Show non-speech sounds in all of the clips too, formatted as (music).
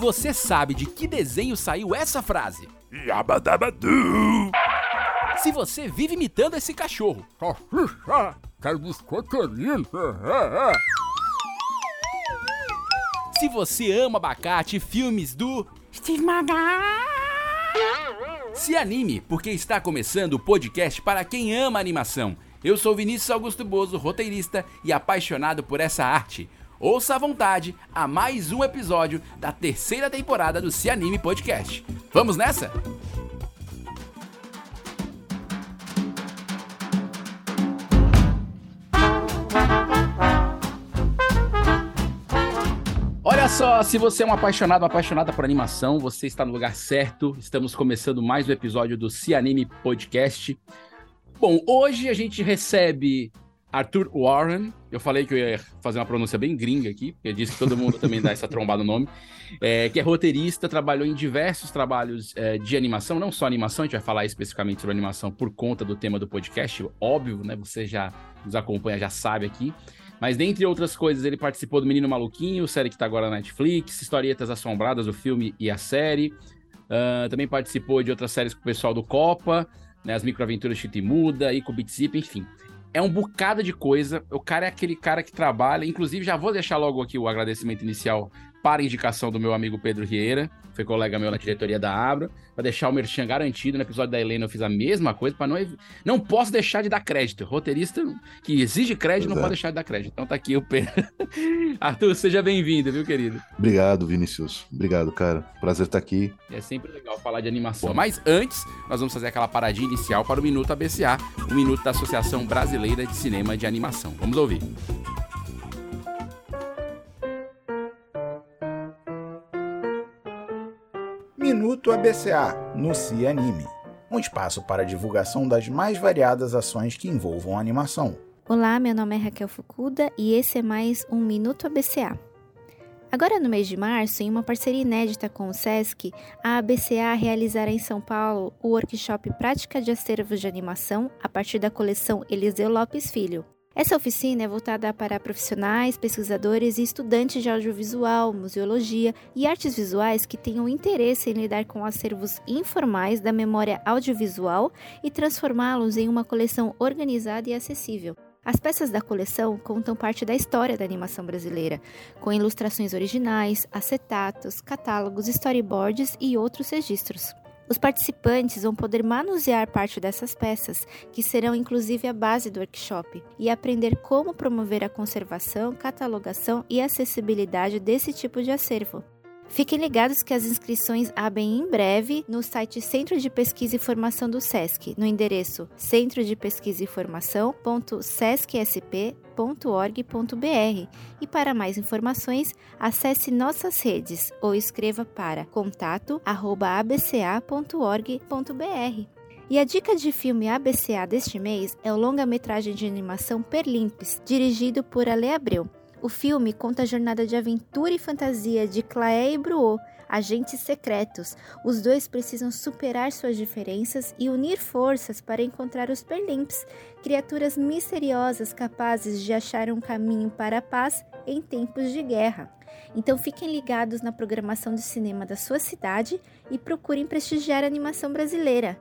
você sabe de que desenho saiu essa frase. Yabadabadu! Se você vive imitando esse cachorro. Quero biscoiteirinho! Se você ama abacate e filmes do Steve Magal. Se anime, porque está começando o podcast para quem ama animação. Eu sou Vinícius Augusto Bozo, roteirista e apaixonado por essa arte. Ouça à vontade a mais um episódio da terceira temporada do Se Anime Podcast. Vamos nessa? Olha só, se você é um apaixonado, uma apaixonada por animação, você está no lugar certo. Estamos começando mais um episódio do Se Anime Podcast. Bom, hoje a gente recebe Arthur Warren. Eu falei que eu ia fazer uma pronúncia bem gringa aqui, porque disse que todo mundo também dá essa trombada no nome. (laughs) É, que é roteirista, trabalhou em diversos trabalhos é, de animação, não só animação, a gente vai falar especificamente sobre animação por conta do tema do podcast, óbvio, né? Você já nos acompanha, já sabe aqui. Mas dentre outras coisas, ele participou do Menino Maluquinho, série que está agora na Netflix, Historietas Assombradas, o filme e a série. Uh, também participou de outras séries com o pessoal do Copa, né, as Microaventuras Chita Muda, Ico Beat Zip, enfim. É um bocado de coisa. O cara é aquele cara que trabalha. Inclusive, já vou deixar logo aqui o agradecimento inicial para indicação do meu amigo Pedro Rieira, foi colega meu na diretoria da Abra, para deixar o merchan garantido. No episódio da Helena eu fiz a mesma coisa, para não não posso deixar de dar crédito. Roteirista que exige crédito não Exato. pode deixar de dar crédito. Então tá aqui o Pedro. (laughs) Arthur, seja bem-vindo, viu, querido? Obrigado, Vinicius. Obrigado, cara. Prazer estar aqui. É sempre legal falar de animação. Mas antes, nós vamos fazer aquela paradinha inicial para o Minuto ABCA, o Minuto da Associação Brasileira de Cinema de Animação. Vamos ouvir. Minuto ABCA no Se Anime. Um espaço para divulgação das mais variadas ações que envolvam animação. Olá, meu nome é Raquel Fukuda e esse é mais um Minuto ABCA. Agora no mês de março, em uma parceria inédita com o SESC, a ABCA realizará em São Paulo o workshop Prática de Acervos de Animação a partir da coleção Eliseu Lopes Filho. Essa oficina é voltada para profissionais, pesquisadores e estudantes de audiovisual, museologia e artes visuais que tenham interesse em lidar com acervos informais da memória audiovisual e transformá-los em uma coleção organizada e acessível. As peças da coleção contam parte da história da animação brasileira, com ilustrações originais, acetatos, catálogos, storyboards e outros registros. Os participantes vão poder manusear parte dessas peças, que serão inclusive a base do workshop, e aprender como promover a conservação, catalogação e acessibilidade desse tipo de acervo. Fiquem ligados que as inscrições abrem em breve no site Centro de Pesquisa e Formação do SESC, no endereço centro de pesquisa e formação.sescsp.org.br. E para mais informações, acesse nossas redes ou escreva para contato@abca.org.br. E a dica de filme ABCA deste mês é o longa-metragem de animação Perlimpes, dirigido por Ale Abreu. O filme conta a jornada de aventura e fantasia de Claé e Bruot, agentes secretos. Os dois precisam superar suas diferenças e unir forças para encontrar os Perlimps, criaturas misteriosas capazes de achar um caminho para a paz em tempos de guerra. Então fiquem ligados na programação de cinema da sua cidade e procurem prestigiar a animação brasileira.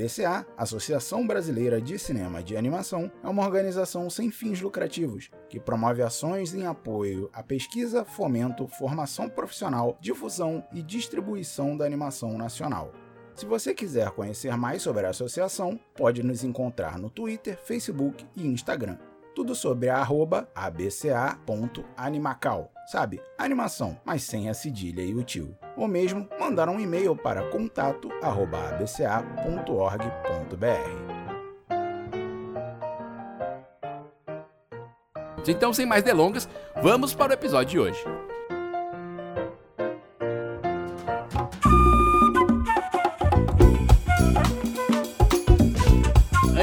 A ABCA, Associação Brasileira de Cinema de Animação, é uma organização sem fins lucrativos que promove ações em apoio à pesquisa, fomento, formação profissional, difusão e distribuição da animação nacional. Se você quiser conhecer mais sobre a associação, pode nos encontrar no Twitter, Facebook e Instagram. Tudo sobre a arroba abca.animacal. Sabe, animação, mas sem a cedilha e o tio. Ou mesmo mandar um e-mail para contato@abca.org.br. Então, sem mais delongas, vamos para o episódio de hoje.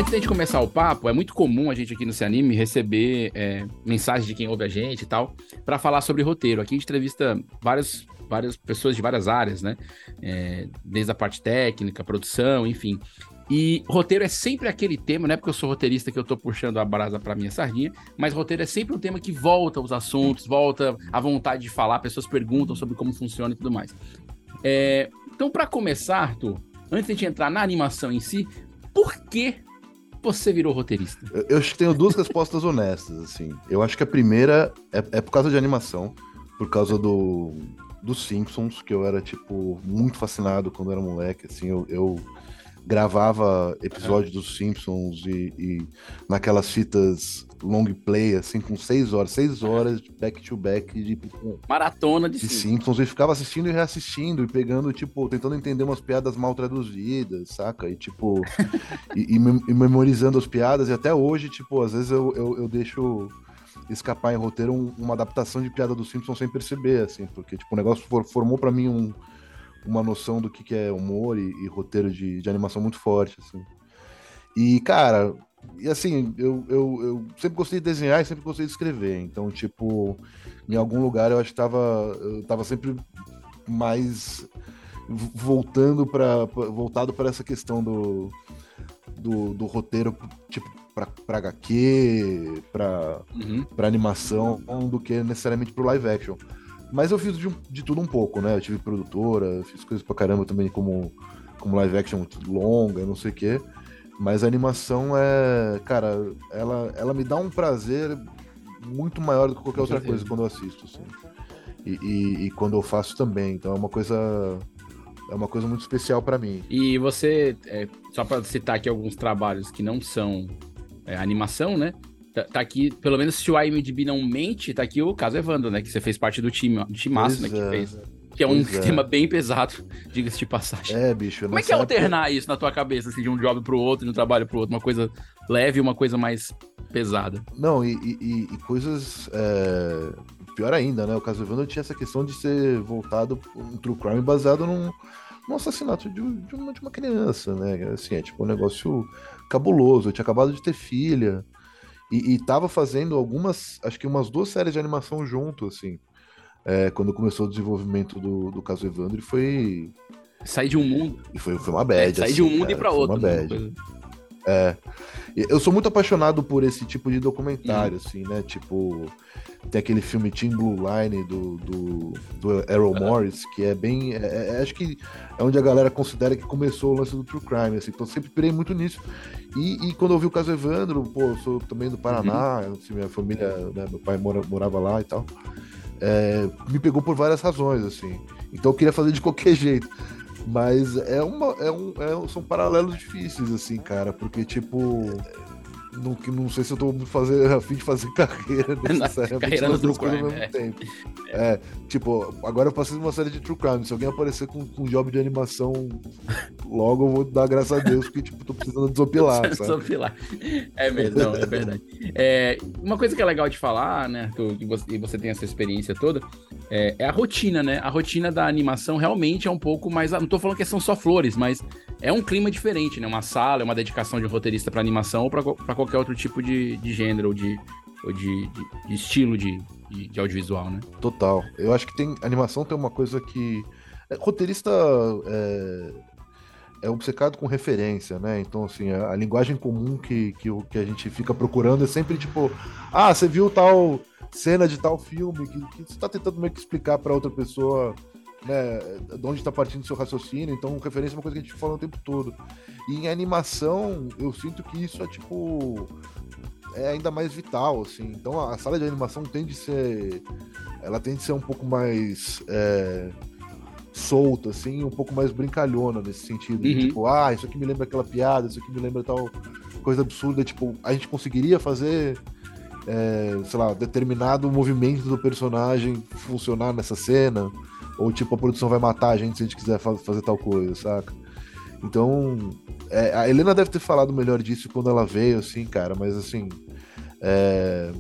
Antes da gente começar o papo, é muito comum a gente aqui no Se Anime receber é, mensagens de quem ouve a gente e tal, para falar sobre roteiro. Aqui a gente entrevista várias, várias pessoas de várias áreas, né? É, desde a parte técnica, produção, enfim. E roteiro é sempre aquele tema, não é porque eu sou roteirista que eu tô puxando a brasa pra minha sardinha, mas roteiro é sempre um tema que volta os assuntos, volta a vontade de falar, pessoas perguntam sobre como funciona e tudo mais. É, então, para começar, Arthur, antes de a gente entrar na animação em si, por que você virou roteirista? Eu, eu acho que tenho duas respostas honestas, assim. Eu acho que a primeira é, é por causa de animação, por causa do dos Simpsons, que eu era, tipo, muito fascinado quando era moleque, assim, eu, eu gravava episódios dos Simpsons e, e, naquelas fitas long play, assim, com seis horas, seis horas de back to back de tipo, maratona de, de Simpsons. E ficava assistindo e reassistindo e pegando, tipo, tentando entender umas piadas mal traduzidas, saca? E tipo, (laughs) e, e, memorizando as piadas. E até hoje, tipo, às vezes eu, eu, eu deixo escapar em roteiro um, uma adaptação de piada dos Simpsons sem perceber, assim, porque tipo, o negócio for, formou para mim um uma noção do que, que é humor e, e roteiro de, de, animação muito forte, assim. E, cara, e assim, eu, eu, eu, sempre gostei de desenhar e sempre gostei de escrever. Então, tipo, em algum lugar eu acho que tava, eu tava sempre mais voltando para voltado para essa questão do, do, do, roteiro, tipo, para HQ, para uhum. animação, do que necessariamente pro live action. Mas eu fiz de, de, tudo um pouco, né? Eu tive produtora, fiz coisas pra caramba também como, como live action muito longa, não sei o quê. Mas a animação é. Cara, ela, ela me dá um prazer muito maior do que qualquer outra coisa quando eu assisto, assim. E, e, e, quando eu faço também. Então é uma coisa. É uma coisa muito especial para mim. E você, é, só para citar aqui alguns trabalhos que não são é, animação, né? Tá, tá, aqui, pelo menos se o IMDb não mente, tá aqui o caso Evandro, né? Que você fez parte do time, do massa, né? Que é. fez. Que é um pois é. tema é. bem pesado, (laughs) diga-se de passagem. É, bicho. Como é que é alternar isso na tua cabeça, assim, de um job pro outro, de um trabalho pro outro? Uma coisa leve e uma coisa mais pesada. Não, e, e, e coisas. É... Pior ainda, né? O caso Evandro tinha essa questão de ser voltado um true crime baseado num, num assassinato de, de, uma, de uma criança, né? Assim, é tipo um negócio cabuloso. Eu tinha acabado de ter filha. E, e tava fazendo algumas, acho que umas duas séries de animação junto, assim. É, quando começou o desenvolvimento do, do caso Evandro, e foi. Sair de um mundo. E foi, foi uma bad. É, sair assim, de um mundo cara, e pra outro. Uma né? bad. É. Eu sou muito apaixonado por esse tipo de documentário, hum. assim, né? Tipo, tem aquele filme Team Blue Line do, do, do Errol uh Morris, que é bem. É, é, é, acho que é onde a galera considera que começou o lance do True Crime, assim. Então sempre pirei muito nisso. E, e quando eu vi o caso Evandro, pô, eu sou também do Paraná, uhum. assim, minha família, né, meu pai mora, morava lá e tal. É, me pegou por várias razões, assim. Então eu queria fazer de qualquer (laughs) jeito. Mas é uma, é um, é, são paralelos difíceis, assim, cara, porque, tipo, não, não sei se eu tô fazer, a fim de fazer (laughs) carreira necessariamente. carreira no True Crime, ao mesmo é. tempo. É, tipo, agora eu passei uma série de True Crime. Se alguém aparecer com, com um job de animação, logo eu vou dar graças a Deus, porque, tipo, tô precisando desopilar, (laughs) desopilar. É mesmo, não, é verdade. É, uma coisa que é legal de falar, né, e você, você tem essa experiência toda, é, é, a rotina, né? A rotina da animação realmente é um pouco mais. Não tô falando que são só flores, mas é um clima diferente, né? Uma sala, é uma dedicação de roteirista para animação ou para qualquer outro tipo de, de gênero ou de, ou de, de, de estilo de, de, de, audiovisual, né? Total. Eu acho que tem animação tem uma coisa que é, roteirista é, é obcecado com referência, né? Então assim a, a linguagem comum que, que, que a gente fica procurando é sempre tipo, ah, você viu tal cena de tal filme que, que você está tentando meio que explicar para outra pessoa né, de onde está partindo o seu raciocínio, então referência é uma coisa que a gente fala o tempo todo. E em animação, eu sinto que isso é tipo é ainda mais vital, assim. Então a sala de animação tende a ser ela tende a ser um pouco mais é, solta, assim, um pouco mais brincalhona nesse sentido. Uhum. tipo, ah, isso aqui me lembra aquela piada, isso aqui me lembra tal coisa absurda. Tipo, a gente conseguiria fazer é, sei lá, determinado movimento do personagem funcionar nessa cena. Ou tipo, a produção vai matar a gente se a gente quiser fazer tal coisa, saca? Então, é, a Helena deve ter falado melhor disso quando ela veio, assim, cara, mas assim, é,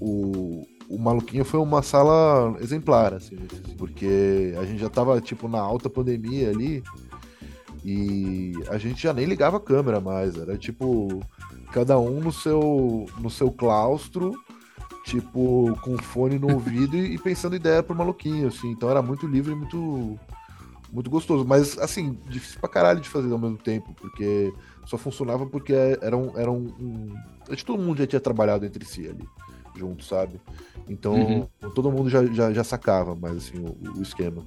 o, o Maluquinho foi uma sala exemplar, assim, porque a gente já tava, tipo, na alta pandemia ali e a gente já nem ligava a câmera mais, era tipo, cada um no seu, no seu claustro tipo, com fone no ouvido e, pensando ideia pro maluquinho, assim. Então era muito livre e muito, muito gostoso. Mas, assim, difícil pra caralho de fazer ao mesmo tempo, porque só funcionava porque era um. Era um, um... Acho que todo mundo já tinha trabalhado entre si ali, junto, sabe? Então Uhum. todo mundo já, já, já sacava mais assim, o, o esquema.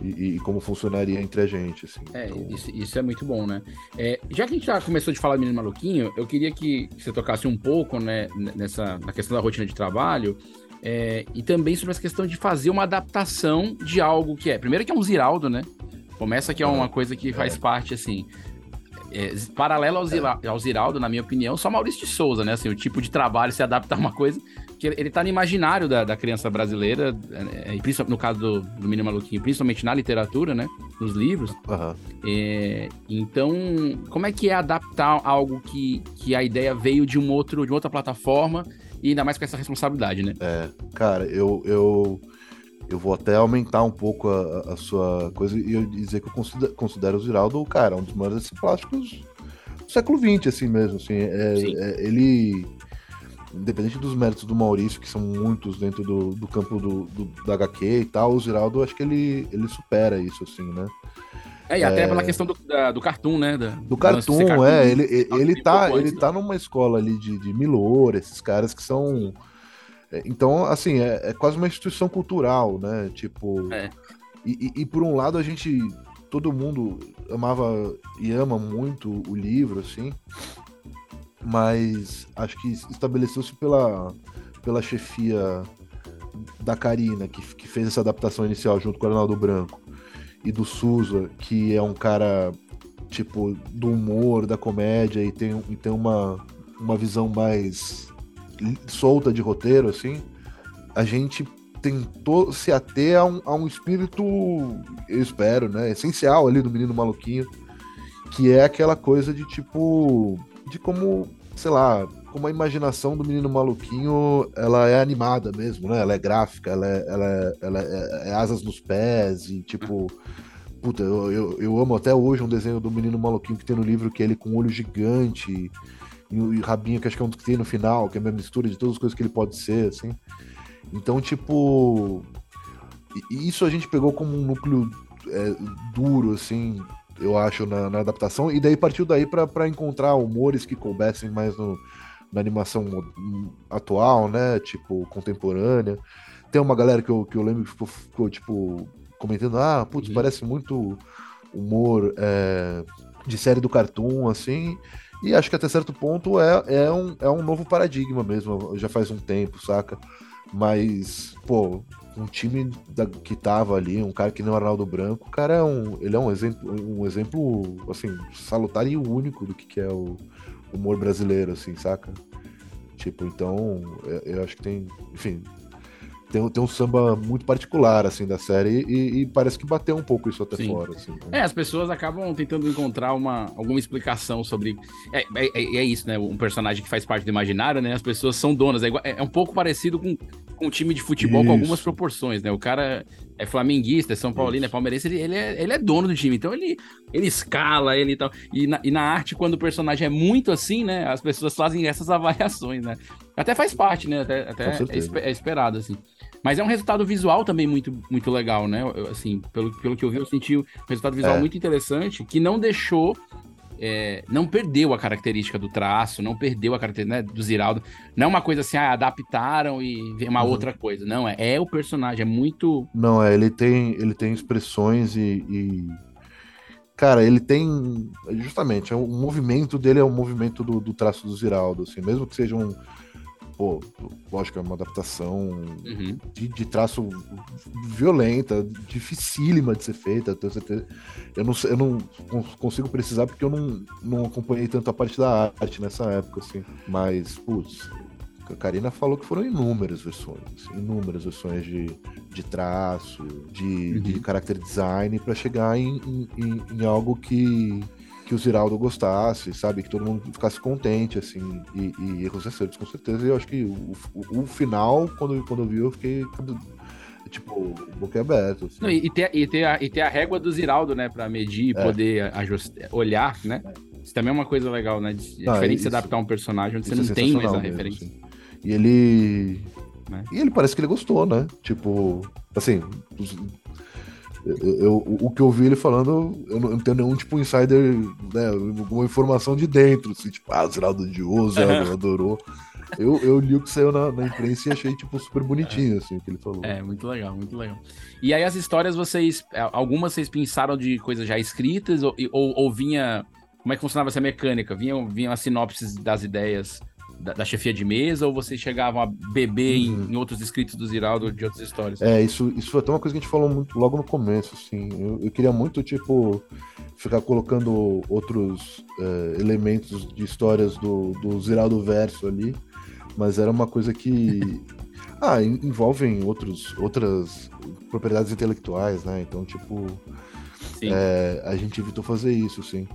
E, e como funcionaria entre a gente, assim. É, Então, isso, isso é muito bom, né? É, já que a gente já começou de falar do Menino Maluquinho, eu queria que você tocasse um pouco, né, nessa, na questão da rotina de trabalho, é, e também sobre essa questão de fazer uma adaptação de algo que é. Primeiro que é um Ziraldo, né? Começa que é uma coisa que faz parte, assim. é, paralelo ao, Zira- ao Ziraldo, na minha opinião, só Maurício de Souza, né? Assim, o tipo de trabalho se adapta a uma coisa que ele, tá no imaginário da, da criança brasileira, é, e principalmente no caso do, do Menino Maluquinho, principalmente na literatura, né? Nos livros. aham. É, então, como é que é adaptar algo que, que a ideia veio de um outro, de outra plataforma e ainda mais com essa responsabilidade, né? É, cara, eu, eu, eu vou até aumentar um pouco a, a- sua coisa e eu dizer que eu considero, considero o Ziraldo, cara, um dos maiores plásticos do século XX, assim mesmo. Assim, é, é- ele, independente dos méritos do Maurício, que são muitos dentro do, do campo do, do, da HQ e tal, o Ziraldo, acho que ele, ele supera isso, assim, né? É, e até pela questão do, da- do cartoon, né? Da, Do ser cartoon, é, ele, ele, ele tem tá, pouco ele antes, né? tá numa escola ali de, de Milor, esses caras que são. é, Então, assim, é, é quase uma instituição cultural, né? Tipo. É. E, e- e por um lado a gente. Todo mundo amava e ama muito o livro, assim. Mas acho que estabeleceu-se pela, pela chefia da Karina, que, que fez essa adaptação inicial junto com o Arnaldo Branco, e do Souza, que é um cara, tipo, do humor, da comédia, e tem, e tem uma, uma visão mais solta de roteiro, assim, a gente tentou se ater a um, a um espírito, eu espero, né, essencial ali do Menino Maluquinho, que é aquela coisa de, tipo, de como, sei lá, como a imaginação do menino maluquinho, ela é animada mesmo, né? Ela é gráfica, ela é, ela é, ela é- é asas nos pés e tipo. Puta, eu, eu, eu amo até hoje um desenho do menino maluquinho que tem no livro, que é ele com um olho gigante e, o rabinho, que acho que é um que tem no final, que é a mistura de todas as coisas que ele pode ser, assim. Então, tipo. Isso a gente pegou como um núcleo é, duro, assim, eu acho, na, na adaptação, e daí partiu daí pra pra encontrar humores que coubessem mais no, na animação atual, né? Tipo, contemporânea. Tem uma galera que eu, que eu lembro que ficou, ficou, tipo, comentando, ah, putz, Uhum. parece muito humor é, de série do cartoon, assim. E acho que até certo ponto é, é, um, é um novo paradigma mesmo, já faz um tempo, saca? Mas, pô, um time da- que tava ali, um cara que nem o Arnaldo Branco, o cara é um, ele é um exemplo, um exemplo, assim, salutar e único do que, que é o humor brasileiro, assim, saca? Tipo, então, eu, eu acho que tem, enfim, tem, um- tem um samba muito particular, assim, da série e, e parece que bateu um pouco isso até Sim. fora, assim. né? É, as pessoas acabam tentando encontrar uma, alguma explicação sobre. É, é, é- é isso, né? Um personagem que faz parte do imaginário, né? As pessoas são donas. É, igual- é- é um pouco parecido com, com um time de futebol com algumas Isso. proporções, né? O cara é flamenguista, é São Paulino, é palmeirense, ele, ele, é, ele é dono do time. Então ele, ele escala, ele e tal. E na, e na arte, quando o personagem é muito assim, né? As pessoas fazem essas (laughs) avaliações, né? Até faz parte, né? Até, até é, é esperado, assim. Mas é um resultado visual também muito, muito legal, né? Eu, assim, pelo, pelo que eu vi, eu senti um resultado visual É. muito interessante, que não deixou. É, não perdeu a característica do traço, não perdeu a característica né, do Ziraldo. Não é uma coisa assim, ah, adaptaram e uma Uhum. outra coisa. Não, é, é o personagem, é muito. Não, é, ele tem, ele tem expressões e, e- Cara, ele tem. Justamente, é o movimento dele é o movimento do, do traço do Ziraldo, assim, mesmo que seja um. Pô, lógico, é uma adaptação Uhum. de, de traço violenta, dificílima de ser feita, tenho certeza. Eu não, eu não cons- consigo precisar porque eu não, não acompanhei tanto a parte da arte nessa época, assim. Mas, putz, a Karina falou que foram inúmeras versões, assim, inúmeras versões de, de traço, de, Uhum. de character design para chegar em, em- em algo que que o Ziraldo gostasse, sabe? Que todo mundo ficasse contente, assim, e, e erros acertos, com certeza. E eu acho que o, o, o final, quando, quando eu vi, eu fiquei, tipo, boca aberta. Assim. Não, e, ter, e, ter a, e ter a régua do Ziraldo, né, pra medir e É. poder ajustar, olhar, né? Isso também é uma coisa legal, né? de- É Ah, diferente de se isso- adaptar a um personagem onde você é não tem mais a sensacional mesmo, referência. assim. E ele. Né? E ele parece que ele gostou, né? Tipo, assim, Eu, eu- o que eu vi ele falando, eu não, eu não tenho nenhum tipo insider, né, alguma informação de dentro, assim, tipo, ah, o Zeraldo odiou, o Zeraldo adorou. Eu, eu li o que saiu na, na imprensa e achei, tipo, super bonitinho, assim, o que ele falou. É, muito legal, muito legal. E aí as histórias, vocês. é, Algumas vocês pensaram de coisas já escritas, ou, ou, ou vinha. Como é que funcionava essa mecânica? Vinham, vinham as sinopses das ideias da, da chefia de mesa, ou vocês chegavam a beber em, em outros escritos do Ziraldo de outras histórias? É, isso, isso foi até uma coisa que a gente falou muito logo no começo, assim. Eu, eu queria muito, tipo, ficar colocando outros é, elementos de histórias do, do Ziraldo Verso ali, mas era uma coisa que. (laughs) Ah, en- envolvem outros, outras propriedades intelectuais, né? Então, tipo, é, a gente evitou fazer isso, sim.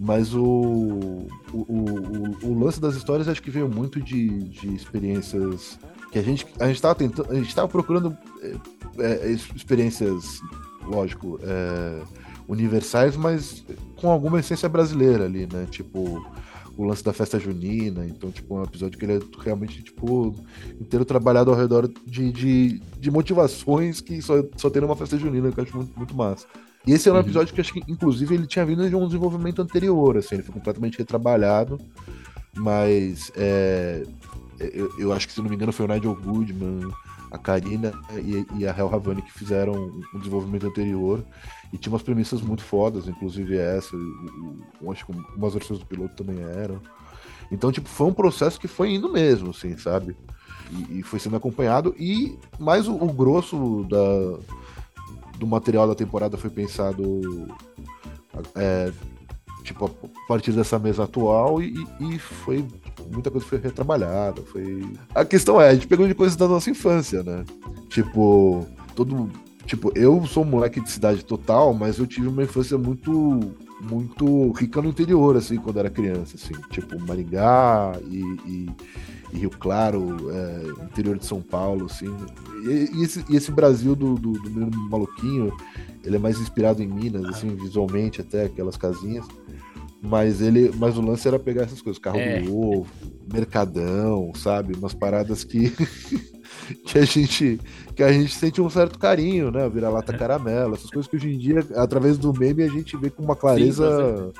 Mas o, o, o, o- lance das histórias acho que veio muito de, de experiências que a gente a gente estava tentando, a gente estava procurando é, é, experiências, lógico, é, universais, mas com alguma essência brasileira ali, né? Tipo o lance da festa junina, então tipo um episódio que ele é realmente tipo inteiro trabalhado ao redor de, de, de motivações que só, só tem numa festa junina, que eu acho muito, muito massa. E esse era um Uhum. episódio que acho que, inclusive, ele tinha vindo de um desenvolvimento anterior, assim, ele foi completamente retrabalhado, mas é, eu, eu acho que, se não me engano, foi o Nigel Goodman, a Karina e, e a Hel Havani que fizeram um desenvolvimento anterior, e tinha umas premissas muito fodas, inclusive essa, acho que umas versões do piloto também eram. Então, tipo, foi um processo que foi indo mesmo, assim, sabe? E, e foi sendo acompanhado, e mais o, o grosso da, do material da temporada foi pensado é, tipo a partir dessa mesa atual e, e foi muita coisa foi retrabalhada foi a questão é a gente pegou de coisas da nossa infância né? Tipo todo tipo eu sou um moleque de cidade total mas eu tive uma infância muito muito rica no interior assim quando era criança assim tipo Maringá e, e- e Rio Claro é, interior de São Paulo assim e, e esse, esse Brasil do, do, do menino maluquinho ele é mais inspirado em Minas, assim, visualmente até, aquelas casinhas. Mas ele. Mas o lance era pegar essas coisas, carro É. do ovo, mercadão, sabe? Umas paradas que. (laughs) (laughs) que a gente. Que a gente sente um certo carinho, né? Vira-lata caramelo, essas coisas que hoje em dia, através do meme, a gente vê com uma clareza.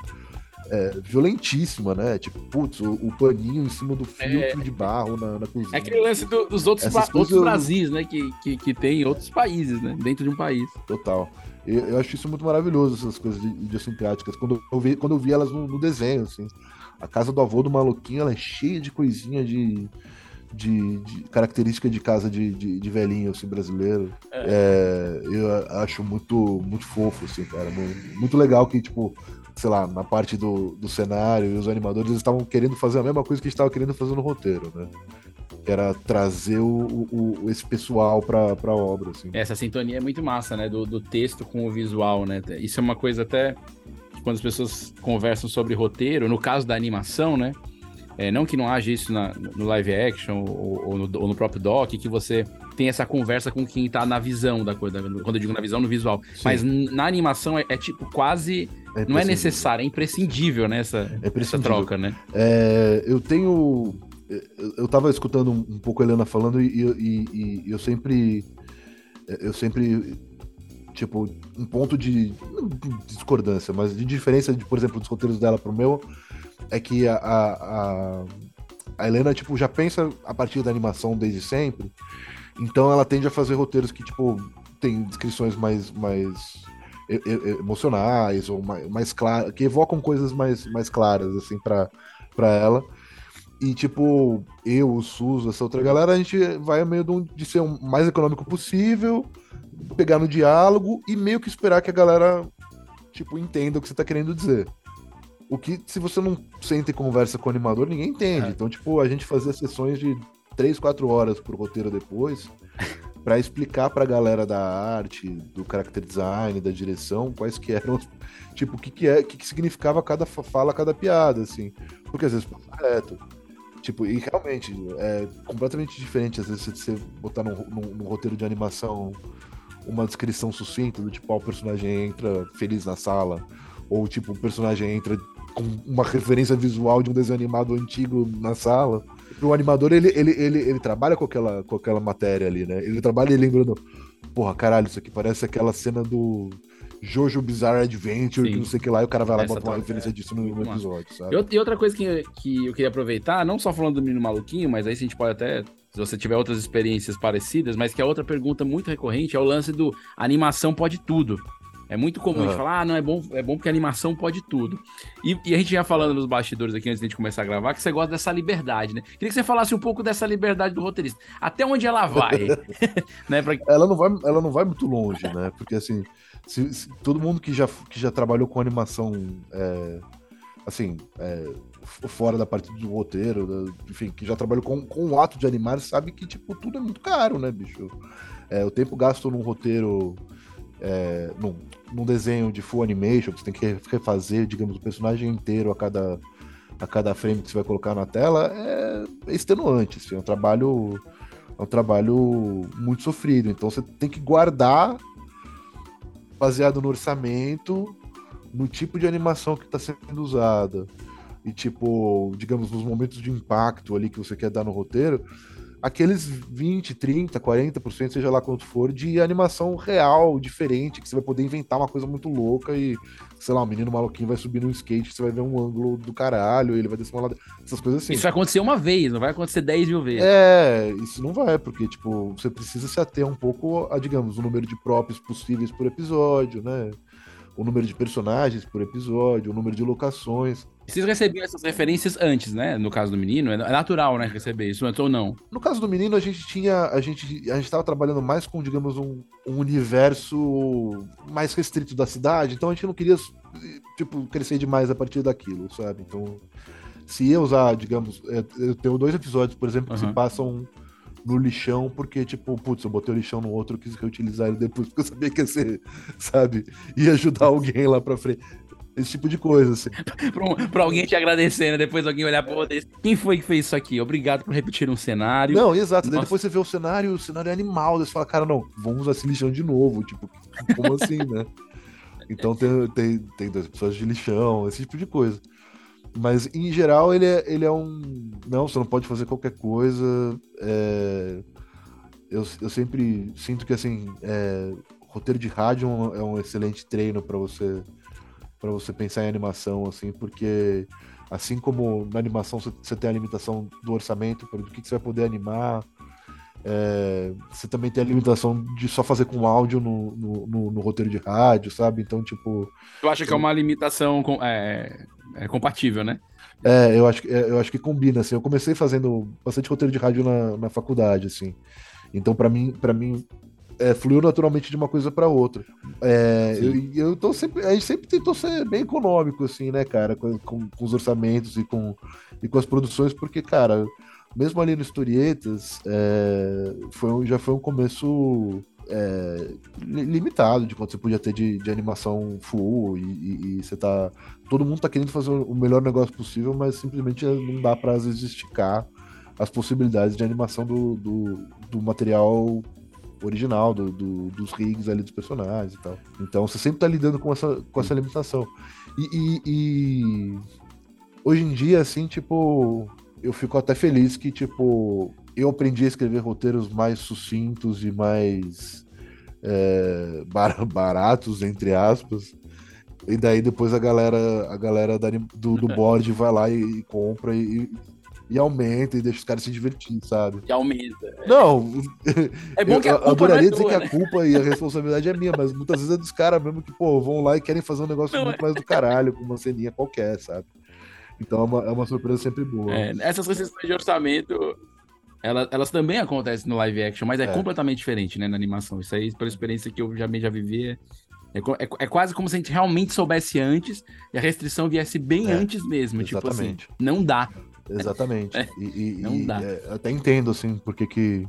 é, violentíssima, né? Tipo, putz, o, o paninho em cima do filtro de barro na, na cozinha. É aquele lance do- dos outros, coisas outros eu- Brasis, né? Que, que, que tem em outros países, né? Dentro de um país. Total. Eu, eu acho isso muito maravilhoso, essas coisas de- idiosincráticas. Quando eu vi, quando eu vi elas no, no desenho, assim. A casa do avô do maluquinho, ela é cheia de coisinha de, de, de característica de casa de, de, de velhinho, assim, brasileiro. É, eu acho muito, muito fofo, assim, cara. Muito, muito legal que, tipo, sei lá, na parte do, do cenário e os animadores estavam querendo fazer a mesma coisa que a gente estava querendo fazer no roteiro, né? Que era trazer o, o- esse pessoal pra, pra obra, assim. Essa sintonia é muito massa, né? Do, do texto com o visual, né? Isso é uma coisa até que quando as pessoas conversam sobre roteiro, no caso da animação, né? É, não que não haja isso na- no live action ou, ou no, ou no próprio doc, que você tem essa conversa com quem tá na visão da coisa. Quando eu digo na visão, no visual. Mas n- na animação é, é tipo quase. Não é necessário, é imprescindível, né? Essa, É essa troca, né? É, eu tenho. Eu, tava escutando um, pouco a Helena falando e, e- e- eu sempre. Eu sempre. Tipo, um ponto de. de discordância, mas de diferença, de, por exemplo, dos roteiros dela pro meu, é que a, a, a, Helena, tipo, já pensa a partir da animação desde sempre. Então ela tende a fazer roteiros que, tipo, tem descrições mais. mais emocionais ou mais, mais claras, que evocam coisas mais, mais claras, assim, pra, pra ela. E, tipo, eu, o SUS, essa outra galera, a gente vai meio de, de ser o mais econômico possível, pegar no diálogo e meio que esperar que a galera, tipo, entenda o que você tá querendo dizer. O que, se você não senta e conversa com o animador, ninguém entende. É. Então, tipo, a gente fazia sessões de 3, 4 horas pro roteiro depois, (laughs) pra explicar pra galera da arte, do character design, da direção, quais que eram, os- tipo, o que que é, o que que significava cada fa- fala, cada piada, assim. Porque às vezes passa reto. Tipo, e realmente é completamente diferente, às vezes, você botar num, num- num roteiro de animação uma descrição sucinta do tipo, ah, o personagem entra feliz na sala, ou tipo, o personagem entra com uma referência visual de um desenho animado antigo na sala. O animador, ele, ele, ele, ele trabalha com aquela, com aquela matéria ali, né? Ele trabalha lembrando, porra, caralho, isso aqui parece aquela cena do Jojo Bizarre Adventure, Sim. que não sei o que lá, e o cara vai lá e bota uma referência é, disso no, no episódio, sabe? outra- E outra coisa que, que eu queria aproveitar, não só falando do menino maluquinho, mas aí a gente pode até, se você tiver outras experiências parecidas, mas que a outra pergunta muito recorrente é o lance do animação pode tudo. É muito comum a gente falar, ah, não, é bom, é bom porque a animação pode tudo. E, e a gente já falando nos bastidores aqui antes de a gente começar a gravar, que você gosta dessa liberdade, né? Queria que você falasse um pouco dessa liberdade do roteirista. Até onde ela vai? (laughs) né? Pra... Ela não vai, ela não vai muito longe, né? Porque assim, se- se todo mundo que já, que já trabalhou com animação, é, assim, é, fora da parte do roteiro, da- enfim, que já trabalhou com, com o ato de animar, sabe que, tipo, tudo é muito caro, né, bicho? É, o tempo gasto num roteiro, é, num, num desenho de full animation, que você tem que refazer, digamos, o personagem inteiro a cada, a cada frame que você vai colocar na tela, é, é extenuante, assim, é um trabalho é um trabalho muito sofrido. Então você tem que guardar baseado no orçamento, no tipo de animação que está sendo usada. E tipo, digamos, nos momentos de impacto ali que você quer dar no roteiro, aqueles 20, 30, 40%, seja lá quanto for, de animação real, diferente, que você vai poder inventar uma coisa muito louca e, sei lá, o menino maluquinho vai subir num skate, você vai ver um ângulo do caralho, ele vai descer uma ladeira, essas coisas assim. Isso vai acontecer uma vez, não vai acontecer 10 mil vezes. É, isso não vai, porque, tipo, você precisa se ater um pouco a, digamos, o número de props possíveis por episódio, né? O número de personagens por episódio, o número de locações. Vocês recebiam essas referências antes, né? No caso do menino, é é natural, né? Receber isso antes ou não. No caso do menino, a gente tinha. A gente a gente estava trabalhando mais com, digamos, um, um universo mais restrito da cidade, então a gente não queria, tipo, crescer demais a partir daquilo, sabe? Então, se ia usar, digamos, é, eu tenho dois episódios, por exemplo, que Aham. se passam no lixão, porque, tipo, putz, eu botei o lixão no outro, eu quis reutilizar ele depois, porque eu sabia que ia ser, (laughs) sabe? Ia ajudar alguém lá pra frente. Esse tipo de coisa, assim. (laughs) pra, um- pra alguém te agradecer, né? Depois alguém olhar pra você. Quem foi que fez isso aqui? Obrigado por repetir um cenário. Não, exato. Daí depois você vê o cenário, o cenário é animal. Você fala, cara, não, vamos usar esse lixão de novo. Tipo, como assim, (laughs) né? Então tem, tem, tem dois episódios de lixão, esse tipo de coisa. Mas em geral ele é, ele é um. Não, você não pode fazer qualquer coisa. é, Eu, eu sempre sinto que assim, é, roteiro de rádio é um, é um excelente treino para você para você pensar em animação, assim, porque assim como na animação você, tem a limitação do orçamento, para do que, que você vai poder animar, é, você também tem a limitação de só fazer com áudio no, no, no- no roteiro de rádio, sabe? Então, tipo, Tu acha que é uma limitação com- é, é compatível, né? É, eu acho, que- é, eu acho que combina, assim. Eu comecei fazendo bastante roteiro de rádio na, na faculdade, assim. Então, pra mim, para mim é, fluiu naturalmente de uma coisa pra outra. É, eu, eu tô sempre, a gente sempre tentou ser bem econômico, assim, né, cara, com, com- com os orçamentos e com, e com as produções, porque, cara, mesmo ali no Historietas, é, foi, um- já foi um começo é, li- limitado de quanto você podia ter de, de animação full e, e- e você tá. Todo mundo tá querendo fazer o melhor negócio possível, mas simplesmente não dá pra às vezes esticar as possibilidades de animação do, do, do material original, do, do- dos rigs ali dos personagens e tal. Então você sempre tá lidando com essa, com essa limitação. E, e- e hoje em dia, assim, tipo, eu fico até feliz que, tipo, eu aprendi a escrever roteiros mais sucintos e mais é, bar- (laughs) baratos, entre aspas. E daí depois a galera, a galera do, do board vai lá e, e compra e, e aumenta e deixa os caras se divertir, sabe? Que aumenta. Não, É bom eu, que a eu culpa não é adoraria dizer tua, que né? a culpa e a responsabilidade é minha, mas muitas vezes é dos caras mesmo que, pô, vão lá e querem fazer um negócio Não, muito mais do caralho, com uma ceninha qualquer, sabe? Então é uma, é uma surpresa sempre boa. É, essas restrições de orçamento, elas, elas também acontecem no live action, mas é, É. completamente diferente, né, na animação. Isso aí, pela experiência que eu já, já vivi, é, é, é- é quase como se a gente realmente soubesse antes e a restrição viesse bem É, antes mesmo. Tipo assim, exatamente. não dá. Exatamente. É, e, e- e, é, até entendo, assim, porque que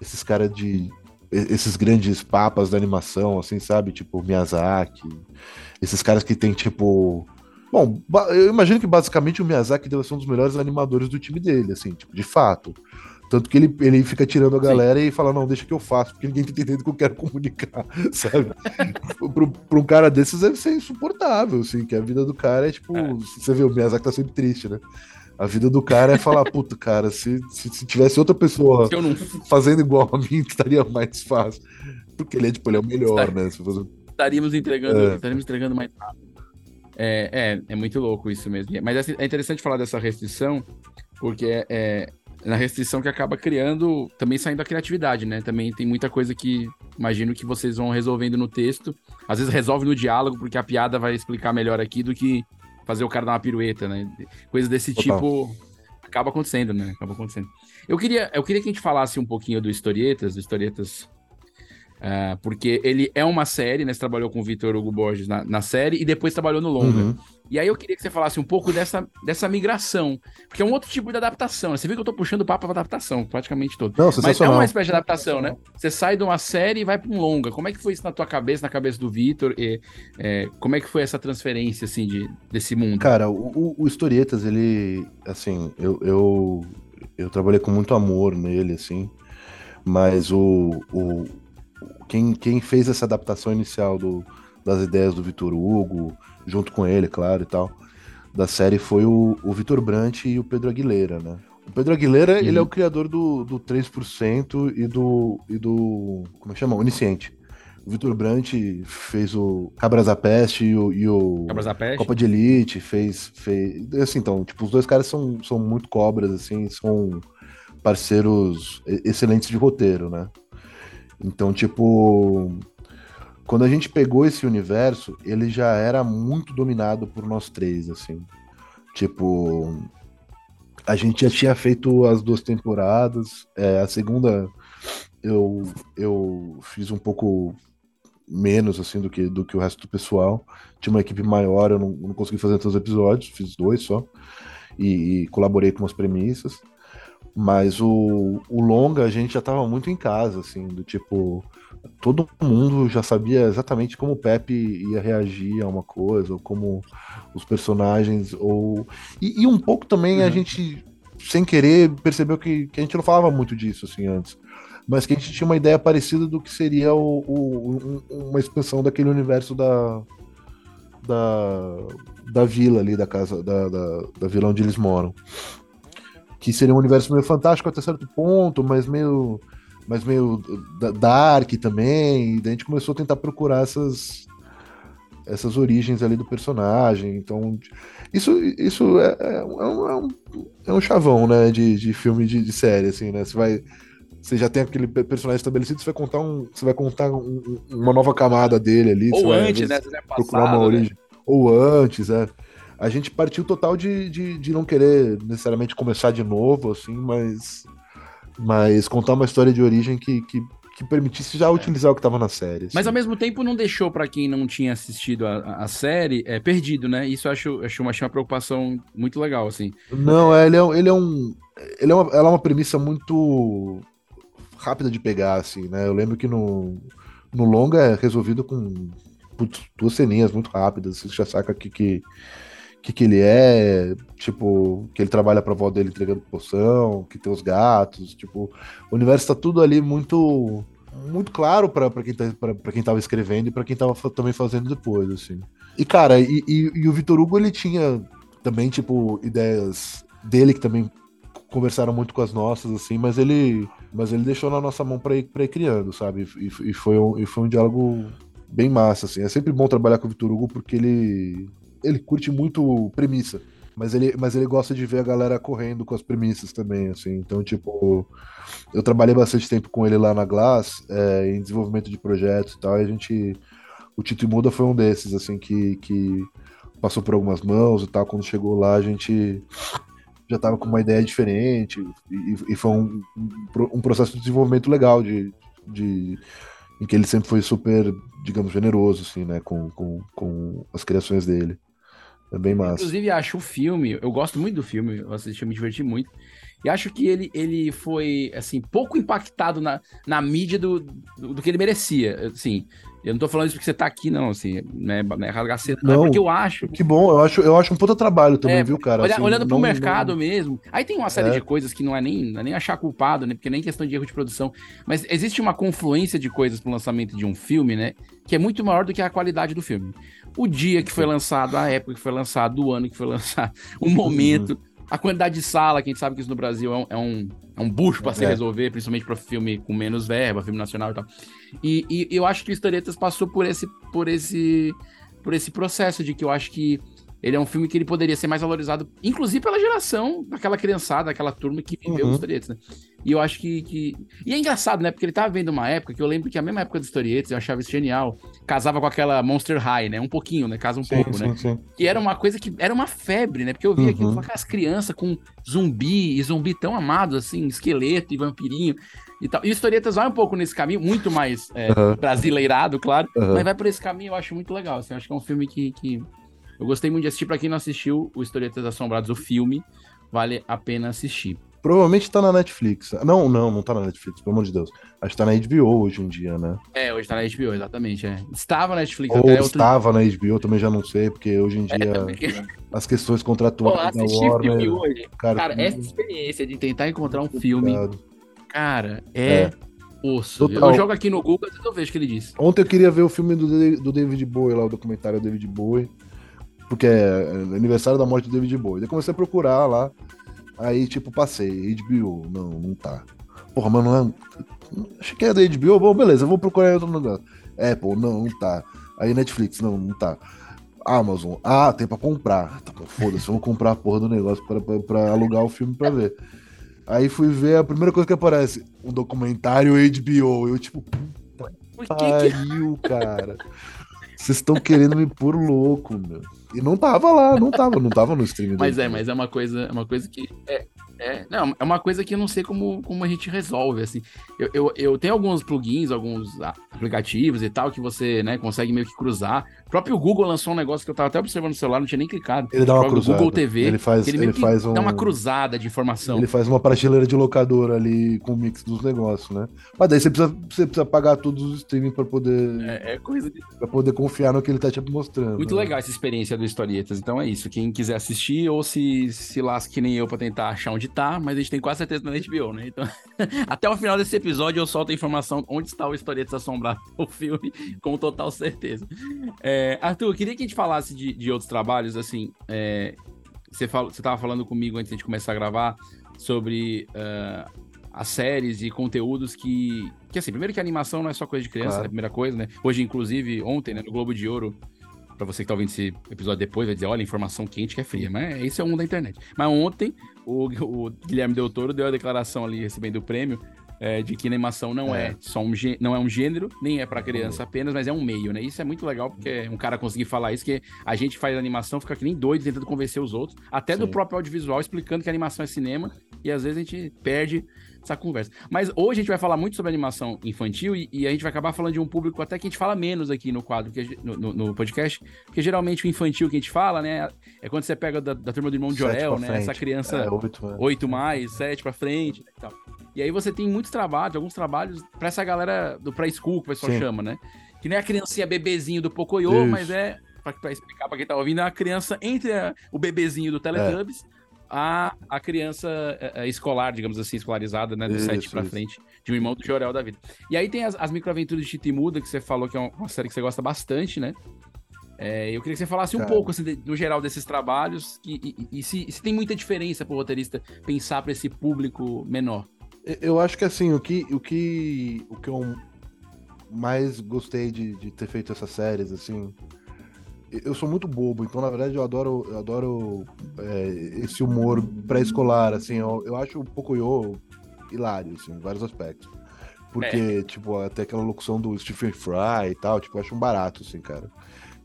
esses caras de. Esses grandes papas da animação, assim, sabe? Tipo, Miyazaki. Esses caras que tem, tipo. Bom, eu imagino que basicamente o Miyazaki deve ser um dos melhores animadores do time dele, assim, tipo, de fato. Tanto que ele, ele fica tirando a Sim. galera e fala, não, deixa que eu faço, porque ninguém tá entendendo o que eu quero comunicar, (laughs) sabe? pro um cara desses deve ser insuportável, assim, que a vida do cara é tipo. É. Você vê, o Miyazaki tá sempre triste, né? A vida do cara é falar, puta, cara, se, se, se tivesse outra pessoa não. fazendo igual a mim, (laughs) estaria mais fácil. Porque ele é, tipo, ele é o melhor, né? Se fosse... Estaríamos entregando, É. estaríamos entregando mais rápido. É, é, é muito louco isso mesmo. Mas é interessante falar dessa restrição, porque é, é na restrição que acaba criando, também saindo a criatividade, né? Também tem muita coisa que imagino que vocês vão resolvendo no texto. Às vezes resolve no diálogo, porque a piada vai explicar melhor aqui do que fazer o cara dar uma pirueta, né? Coisa desse Total. tipo acaba acontecendo, né? Acaba acontecendo. Eu queria, eu queria que a gente falasse um pouquinho do Historietas, do Historietas, ah, porque ele é uma série, né? Você trabalhou com o Vitor Hugo Borges na, na série e depois trabalhou no longa. Uhum. E aí eu queria que você falasse um pouco dessa, dessa migração, porque é um outro tipo de adaptação. né? Você viu que eu tô puxando o papo pra adaptação, praticamente todo. Não, Mas é uma espécie de adaptação, né? Você sai de uma série e vai pra um longa. Como é que foi isso na tua cabeça, na cabeça do Vitor? É, como é que foi essa transferência, assim, de, desse mundo? Cara, o, o- o Historietas, ele, assim, eu, eu, eu trabalhei com muito amor nele, assim, mas o, o quem, quem fez essa adaptação inicial do, das ideias do Vitor Hugo, junto com ele, claro, e tal, da série foi o, o Vitor Brant e o Pedro Aguilera, né? O Pedro Aguilera, ele é o criador do, do 3% e do, e do, como é que chama? Onisciente. O Vitor Brant fez o Cabras da Peste e o, e o Cabras da Peste? Copa de Elite, fez, fez. Assim, então, tipo, os dois caras são, são muito cobras, assim, são parceiros excelentes de roteiro, né? Então, tipo, quando a gente pegou esse universo, ele já era muito dominado por nós três, assim. Tipo, a gente já tinha feito as duas temporadas, é, a segunda eu, eu fiz um pouco menos assim do que, do que o resto do pessoal. Tinha uma equipe maior, eu não, não consegui fazer todos os episódios, fiz dois só. E, e colaborei com as premissas. Mas o, o longa a gente já tava muito em casa, assim, do tipo, todo mundo já sabia exatamente como o Pepe ia reagir a uma coisa, ou como os personagens, ou. E, e um pouco também a Uhum. gente, sem querer, percebeu que, que a gente não falava muito disso, assim, antes. Mas que a gente tinha uma ideia parecida do que seria o, o- um- uma expansão daquele universo da. Da, da vila ali, da casa, da, da, da vila onde eles moram que seria um universo meio fantástico até certo ponto, mas meio, mas meio da- dark também. E daí a gente começou a tentar procurar essas, essas origens ali do personagem. Então, isso, isso é, é um, é um- é um chavão, né, de, de filme de, de série, assim, né? Você vai. Você já tem aquele pe- personagem estabelecido, você vai contar, um, você vai contar um- um- uma nova camada dele ali. Ou vai, antes, vezes, né? Vai procurar uma né? origem. Ou antes, é. A gente partiu total de, de, de não querer necessariamente começar de novo, assim, mas. Mas contar uma história de origem que, que, que permitisse já utilizar o que estava na série. Mas assim. ao mesmo tempo não deixou pra quem não tinha assistido a, a- série é, perdido, né? Isso eu acho, acho uma, achei uma preocupação muito legal, assim. Não, é, ele, é, ele é um. Ele é uma, ela é uma premissa muito rápida de pegar, assim, né? Eu lembro que no, no longa é resolvido com putz, duas ceninhas muito rápidas. Você já saca que, que, que, que ele é, tipo, que ele trabalha pra avó dele entregando poção, que tem os gatos, tipo, o universo tá tudo ali muito muito claro pra quem, tá, quem tava escrevendo e pra quem tava também fazendo depois, assim. E, cara, e, e, e o Vitor Hugo, ele tinha também, tipo, ideias dele que também conversaram muito com as nossas, assim, mas ele, mas ele deixou na nossa mão pra ir, ir criando, sabe? E, e foi um, e foi um diálogo bem massa, assim. É sempre bom trabalhar com o Vitor Hugo porque ele, ele curte muito premissa. Mas ele, mas ele gosta de ver a galera correndo com as premissas também, assim. Então, tipo, eu trabalhei bastante tempo com ele lá na Glass, é, em desenvolvimento de projetos e tal, e a gente. O Tito Muda foi um desses, assim, que, que passou por algumas mãos e tal. Quando chegou lá, a gente já tava com uma ideia diferente, e, e foi um, um processo de desenvolvimento legal, de, de, em que ele sempre foi super, digamos, generoso, assim, né, com, com, com as criações dele. É bem massa. Inclusive, acho o filme, eu gosto muito do filme, eu assisti, eu me diverti muito. E acho que ele, ele foi, assim, pouco impactado na, na mídia do, do, do que ele merecia. Assim, eu não tô falando isso porque você tá aqui, não, assim, né, né cedo, não. é Não. porque eu acho. Que bom, eu acho, eu acho um puta trabalho também, É, viu, cara? olha- Assim, olhando pro não- mercado não- mesmo. Aí tem uma série É. de coisas que não é nem, não é nem achar culpado, né? Porque nem questão de erro de produção. Mas existe uma confluência de coisas pro lançamento de um filme, né? Que é muito maior do que a qualidade do filme. O dia que foi lançado, a época que foi lançado, o ano que foi lançado, (laughs) o momento. a quantidade de sala, que a gente sabe que isso no Brasil é um, é um, é um bucho para se É. resolver, principalmente para filme com menos verba, filme nacional e tal. E, e eu acho que o Historietas passou por esse, por esse, por esse processo de que eu acho que ele é um filme que ele poderia ser mais valorizado, inclusive pela geração daquela criançada, daquela turma que viveu Uhum. os Historietas, né? E eu acho que, que. E é engraçado, né? Porque ele tava vendo uma época que eu lembro que a mesma época dos Historietas, eu achava isso genial. Casava com aquela Monster High, né? Um pouquinho, né? Casa um Sim, pouco, né? sim, sim. Que era uma coisa que era uma febre, né? Porque eu via aquilo, Uhum. falava, "Cara, as crianças com zumbi, e zumbi tão amado, assim, esqueleto e vampirinho e tal. E o Historietas vai um pouco nesse caminho, muito mais é, Aham, brasileirado, claro, aham. mas vai por esse caminho, eu acho muito legal. Assim, eu acho que é um filme que, que eu gostei muito de assistir. Pra quem não assistiu, o Historietas Assombrados, o filme, vale a pena assistir. Provavelmente tá na Netflix. Não, não, não tá na Netflix, pelo amor de Deus. Acho que tá na HBO hoje em dia, né? É, hoje tá na HBO, exatamente. É. Estava na Netflix Ou estava na HBO, também já não sei, porque hoje em É, dia também. as questões Pô, contratuais da assisti filme Warner, hoje. cara, Cara, essa experiência de tentar encontrar um filme, cara, é, É. osso. Total. Eu jogo aqui no Google, às vezes eu vejo o que ele disse. Ontem eu queria ver o filme do, do David Bowie lá, o documentário do David Bowie, porque é aniversário da morte do David Bowie. Daí comecei a procurar lá, aí tipo, passei, HBO, não, não tá. Porra, mas não é... Achei que era da HBO, bom, beleza, eu vou procurar em outro lugar. Apple, não, não tá. Aí Netflix, não, não tá. Amazon, ah, tem pra comprar. Tá bom, foda-se, vamos comprar a porra do negócio pra, pra, pra alugar o filme pra ver. Aí fui ver, a primeira coisa que aparece, um documentário HBO. Eu, tipo, Por que que... pariu, cara. Vocês estão querendo me pôr louco, meu. E não tava lá, não tava, não tava no stream. Mas é, mas é uma coisa, é uma coisa que. É, é, não, é uma coisa que eu não sei como, como a gente resolve, assim. Eu, eu, eu tenho alguns plugins, alguns aplicativos e tal, que você, né, consegue meio que cruzar. O próprio Google lançou um negócio que eu tava até observando no celular, não tinha nem clicado. Ele dá uma cruzada. Google TV, Ele faz, ele ele faz um. dá uma cruzada de informação. Ele faz uma prateleira de locadora ali com o mix dos negócios, né? Mas daí você precisa, você precisa pagar todos os streaming pra poder, É, é coisa de... pra poder confiar no que ele tá te mostrando. Muito né? legal essa experiência do Historietas. Então é isso. Quem quiser assistir, ou se, se lasque que nem eu pra tentar achar onde tá, mas a gente tem quase certeza na HBO, né? Então, (laughs) até o final desse episódio eu solto a informação onde está o Historietas Assombrado, (laughs) o filme, com total certeza. É, Arthur, eu queria que a gente falasse de, de outros trabalhos, assim. é, você, fala, você tava falando comigo antes de começar a gravar sobre ah, as séries e conteúdos que. Que assim, primeiro que a animação não é só coisa de criança, Claro. né? Primeira coisa, né? Hoje, inclusive, ontem, né, no Globo de Ouro, Pra você que tá ouvindo esse episódio depois, vai dizer, olha, informação quente que é fria. Mas isso é um da internet. Mas ontem, o, o Guilherme Del Toro deu a declaração ali, recebendo o prêmio, é, de que animação não é, É. só um não é um gênero, nem é pra criança apenas, mas é um meio, né? Isso é muito legal, porque um cara conseguir falar isso, que a gente faz animação, fica que nem doido tentando convencer os outros, até do Sim. próprio audiovisual, explicando que animação é cinema, e às vezes a gente perde essa conversa. Mas hoje a gente vai falar muito sobre animação infantil e, e a gente vai acabar falando de um público até que a gente fala menos aqui no quadro, que, no, no- no podcast, porque geralmente o infantil que a gente fala, né, é quando você pega da, da turma do irmão de Sete Joel, pra né, frente. essa criança É, oito, né? 8 mais, 7 pra frente e tal. E aí você tem muitos trabalhos, alguns trabalhos pra essa galera do pré-school, que o pessoal Sim. chama, né? Que nem a criancinha bebezinho do Pocoyo, Isso. mas é, pra, pra explicar pra quem tá ouvindo, é a criança entre a- o bebezinho do Teletubbies a, a criança é, é, escolar, digamos assim, escolarizada, né? Do 7 Isso, pra isso. frente, de um irmão do Jorel da vida. E aí tem as, as microaventuras de Tita e Muda, que você falou que é uma série que você gosta bastante, né? É, eu queria que você falasse um Cara. pouco, assim, de- no geral, desses trabalhos e, e- e se, se tem muita diferença pro roteirista pensar pra esse público menor. Eu acho que assim, o que, o que, o que eu mais gostei de, de ter feito essas séries, assim. Eu sou muito bobo, então na verdade eu adoro, eu adoro é, esse humor pré-escolar, assim. Eu, eu acho o Pocoyo hilário, assim, em vários aspectos. Porque, tipo, até aquela locução do Stephen Fry e tal, tipo, eu acho um barato, assim, cara.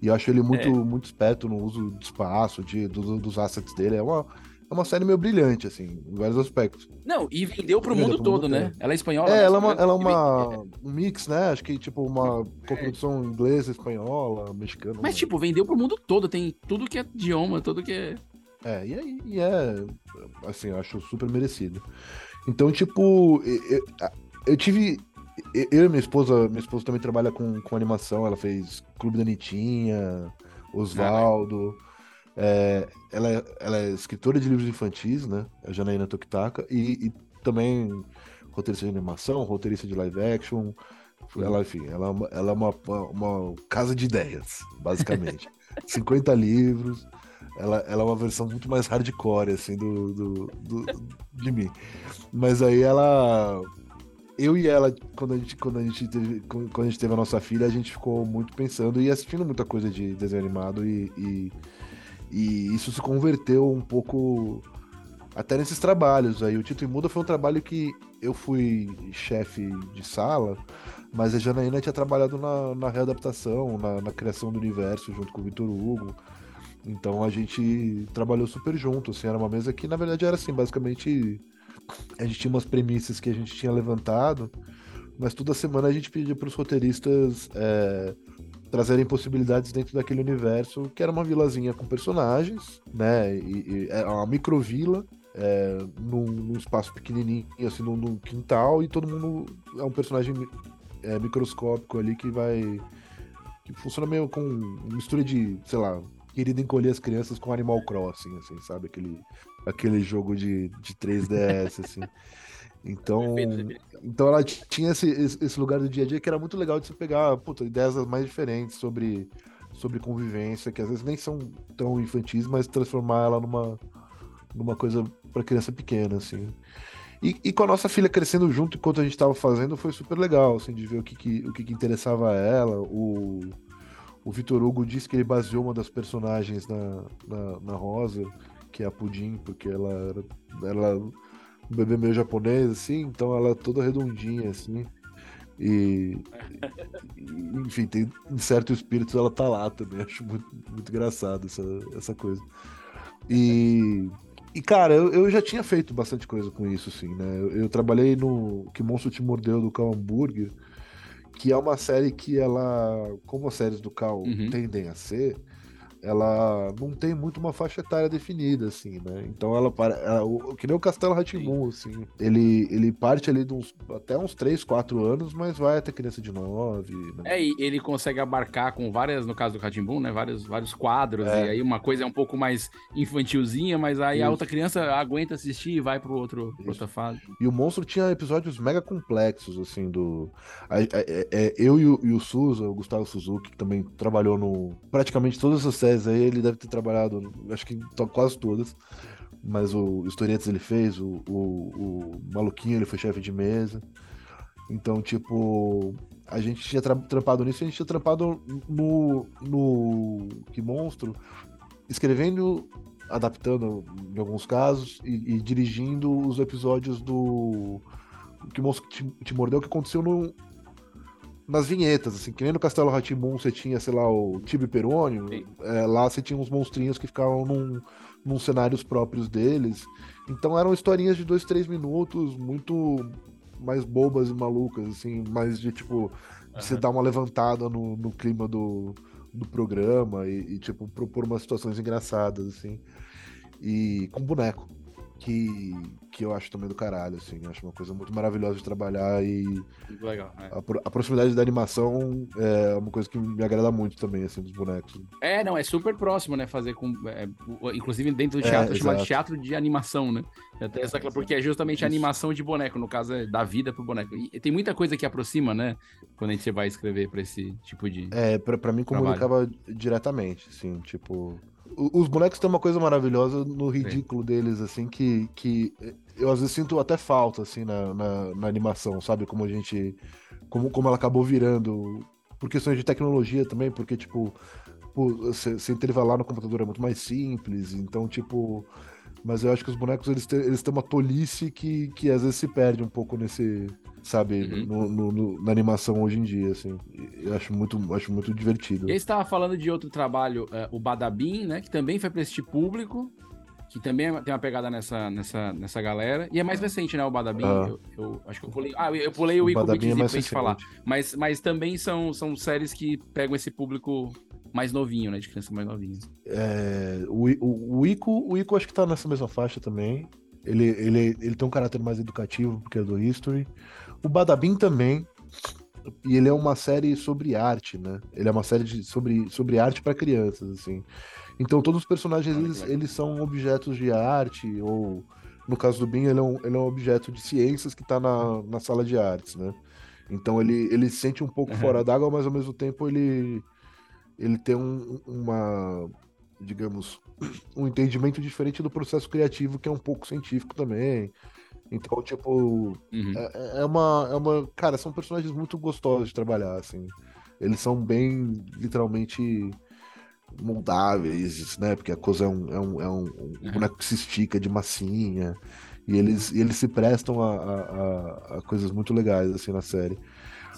E eu acho ele muito, muito esperto no uso de espaço, de, do- dos assets dele. É uma, é uma série meio brilhante, assim, em vários aspectos. Não, e vendeu pro mundo pro mundo todo, né? todo. Ela é espanhola. É, né? ela é uma, ela é engano. uma um mix, né? Acho que tipo uma coprodução inglesa, espanhola, mexicana. Mas, né? tipo, vendeu pro mundo todo. Tem tudo que é idioma, tudo que é. É, e, é- e é assim, eu acho super merecido. Então, tipo, eu, eu- tive eu e minha esposa, minha esposa também trabalha com, com animação, ela fez Clube da Nitinha, Osvaldo. É, ela, é, ela é escritora de livros infantis, né? A Janaína Tokitaka, e, e também roteirista de animação, roteirista de live action. Ela, enfim, ela, é uma- ela é uma, uma casa de ideias, basicamente. (laughs) 50 livros. ela, ela é uma versão muito mais hardcore, assim, do, do, do de mim. Mas aí ela. Eu e ela, quando a, gente, quando, a gente teve, quando a gente teve a nossa filha, a gente ficou muito pensando e assistindo muita coisa de desenho animado e, e, e isso se converteu um pouco até nesses trabalhos. Aí o Tito e Muda foi um trabalho que eu fui chefe de sala, mas a Janaína tinha trabalhado na, na readaptação, na, na criação do universo junto com o Vitor Hugo. Então a gente trabalhou super junto, assim, era uma mesa que na verdade era assim, basicamente a gente tinha umas premissas que a gente tinha levantado, mas toda semana a gente pedia para os roteiristas é, trazerem possibilidades dentro daquele universo, que era uma vilazinha com personagens, né, e, e é uma microvila, é, num, num, espaço pequenininho, assim, num, num, quintal, e todo mundo é um personagem é, microscópico ali que vai. que funciona meio com mistura de, sei lá, querido encolher as crianças com Animal Crossing, assim, sabe? Aquele, aquele jogo de, de 3DS, assim. (laughs) Então, então ela tinha esse, esse lugar do dia a dia que era muito legal de se pegar puta, ideias mais diferentes sobre, sobre convivência, que às vezes nem são tão infantis, mas transformar ela numa, numa coisa para criança pequena, assim. E, e, com a nossa filha crescendo junto enquanto a gente estava fazendo, foi super legal, assim, de ver o que, que o que, que, interessava a ela. O, o Vitor Hugo disse que ele baseou uma das personagens na, na, na Rosa, que é a Pudim, porque ela era, ela um bebê meio japonês, assim, então ela é toda redondinha, assim. E, enfim, tem em certo espírito ela tá lá também. (laughs) Acho muito, muito engraçado essa, essa coisa. E e, cara, eu, eu já tinha feito bastante coisa com isso, assim, né? Eu, eu trabalhei no Que Monstro Te Mordeu do Cal Hambúrguer, que é uma série que ela, como as séries do Cal uhum. tendem a ser, ela não tem muito uma faixa etária definida, assim, né? Então ela, ela que nem o Castelo Ratimun, assim, ele, ele parte ali de uns, até uns 3, 4 anos, mas vai até criança de 9. Né? É, e ele consegue abarcar com várias, no caso do Ratimbun, né? Vários, vários quadros, é. e aí uma coisa é um pouco mais infantilzinha, mas aí Isso. a outra criança aguenta assistir e vai pro outro, pro outra fase. E o Monstro tinha episódios mega complexos, assim, do... A, a, a, é, eu e o, e o Suza, o Gustavo Suzuki, que também trabalhou no... praticamente todas essas séries séries aí ele deve ter trabalhado, acho que quase todas. Mas o Historietas ele fez, o, o, o Maluquinho ele foi chefe de mesa. Então, tipo, a gente tinha tra trampado nisso, a gente tinha trampado no, no Que Monstro, escrevendo, adaptando em alguns casos, e, e dirigindo os episódios do Que Monstro te, te Mordeu, que aconteceu no, nas vinhetas, assim, que nem no Castelo Ratimbun você tinha, sei lá, o Tibi Perônio, é, lá você tinha uns monstrinhos que ficavam num, num cenários próprios deles. Então eram historinhas de dois, três minutos, muito mais bobas e malucas, assim, mais de tipo, uhum. você dar uma levantada no, no clima do, do programa e, e, tipo, propor umas situações engraçadas, assim. E com boneco que, que eu acho também do caralho, assim. Acho uma coisa muito maravilhosa de trabalhar e. Muito legal. É. A, a, proximidade da animação é uma coisa que me agrada muito também, assim, dos bonecos. É, não, é super próximo, né? Fazer com. É, inclusive dentro do é, teatro, é, chamado de teatro de animação, né? Até essa, porque é justamente Isso. a animação de boneco, no caso, é da vida pro boneco. E tem muita coisa que aproxima, né? Quando a gente vai escrever pra esse tipo de. É, pra, pra mim comunicava trabalho. diretamente, assim, tipo os bonecos têm uma coisa maravilhosa no ridículo Sim. deles, assim, que, que eu às vezes sinto até falta, assim, na, na, na, animação, sabe? Como a gente. Como, como ela acabou virando. Por questões de tecnologia também, porque, tipo, você intervalar no computador é muito mais simples, então, tipo. Mas eu acho que os bonecos eles têm, eles têm uma tolice que, que às vezes se perde um pouco nesse, sabe, uhum. no, no, no, na animação hoje em dia, assim. Eu acho muito, acho muito divertido. E aí estava falando de outro trabalho, uh, o Badabim, né, que também foi para este público, que também é, tem uma pegada nessa, nessa, nessa galera. E é mais recente, né, o Badabim. Ah. Eu, eu, acho que eu pulei. Ah, eu pulei o, o Ico Bit é pra gente falar. Mas, mas também são, são séries que pegam esse público mais novinho, né? De criança mais novinha. É, o, o, o, Ico, o Ico acho que tá nessa mesma faixa também. Ele, ele, ele tem um caráter mais educativo, porque é do History. O Badabim também. E ele é uma série sobre arte, né? Ele é uma série de, sobre, sobre arte para crianças, assim. Então todos os personagens, eles, eles são objetos de arte, ou no caso do Bin, ele é um, ele é um objeto de ciências que está na, na sala de artes, né? Então ele, ele se sente um pouco uhum. fora d'água, mas ao mesmo tempo ele, ele tem um, uma, digamos, um entendimento diferente do processo criativo, que é um pouco científico também. Então, tipo, Uhum. é, é uma, é uma. Cara, são personagens muito gostosos de trabalhar, assim. Eles são bem, literalmente, moldáveis, né? Porque a coisa é um, é um, é um, um Uhum. boneco que se estica de massinha. E eles, e eles se prestam a, a, a- coisas muito legais, assim, na série.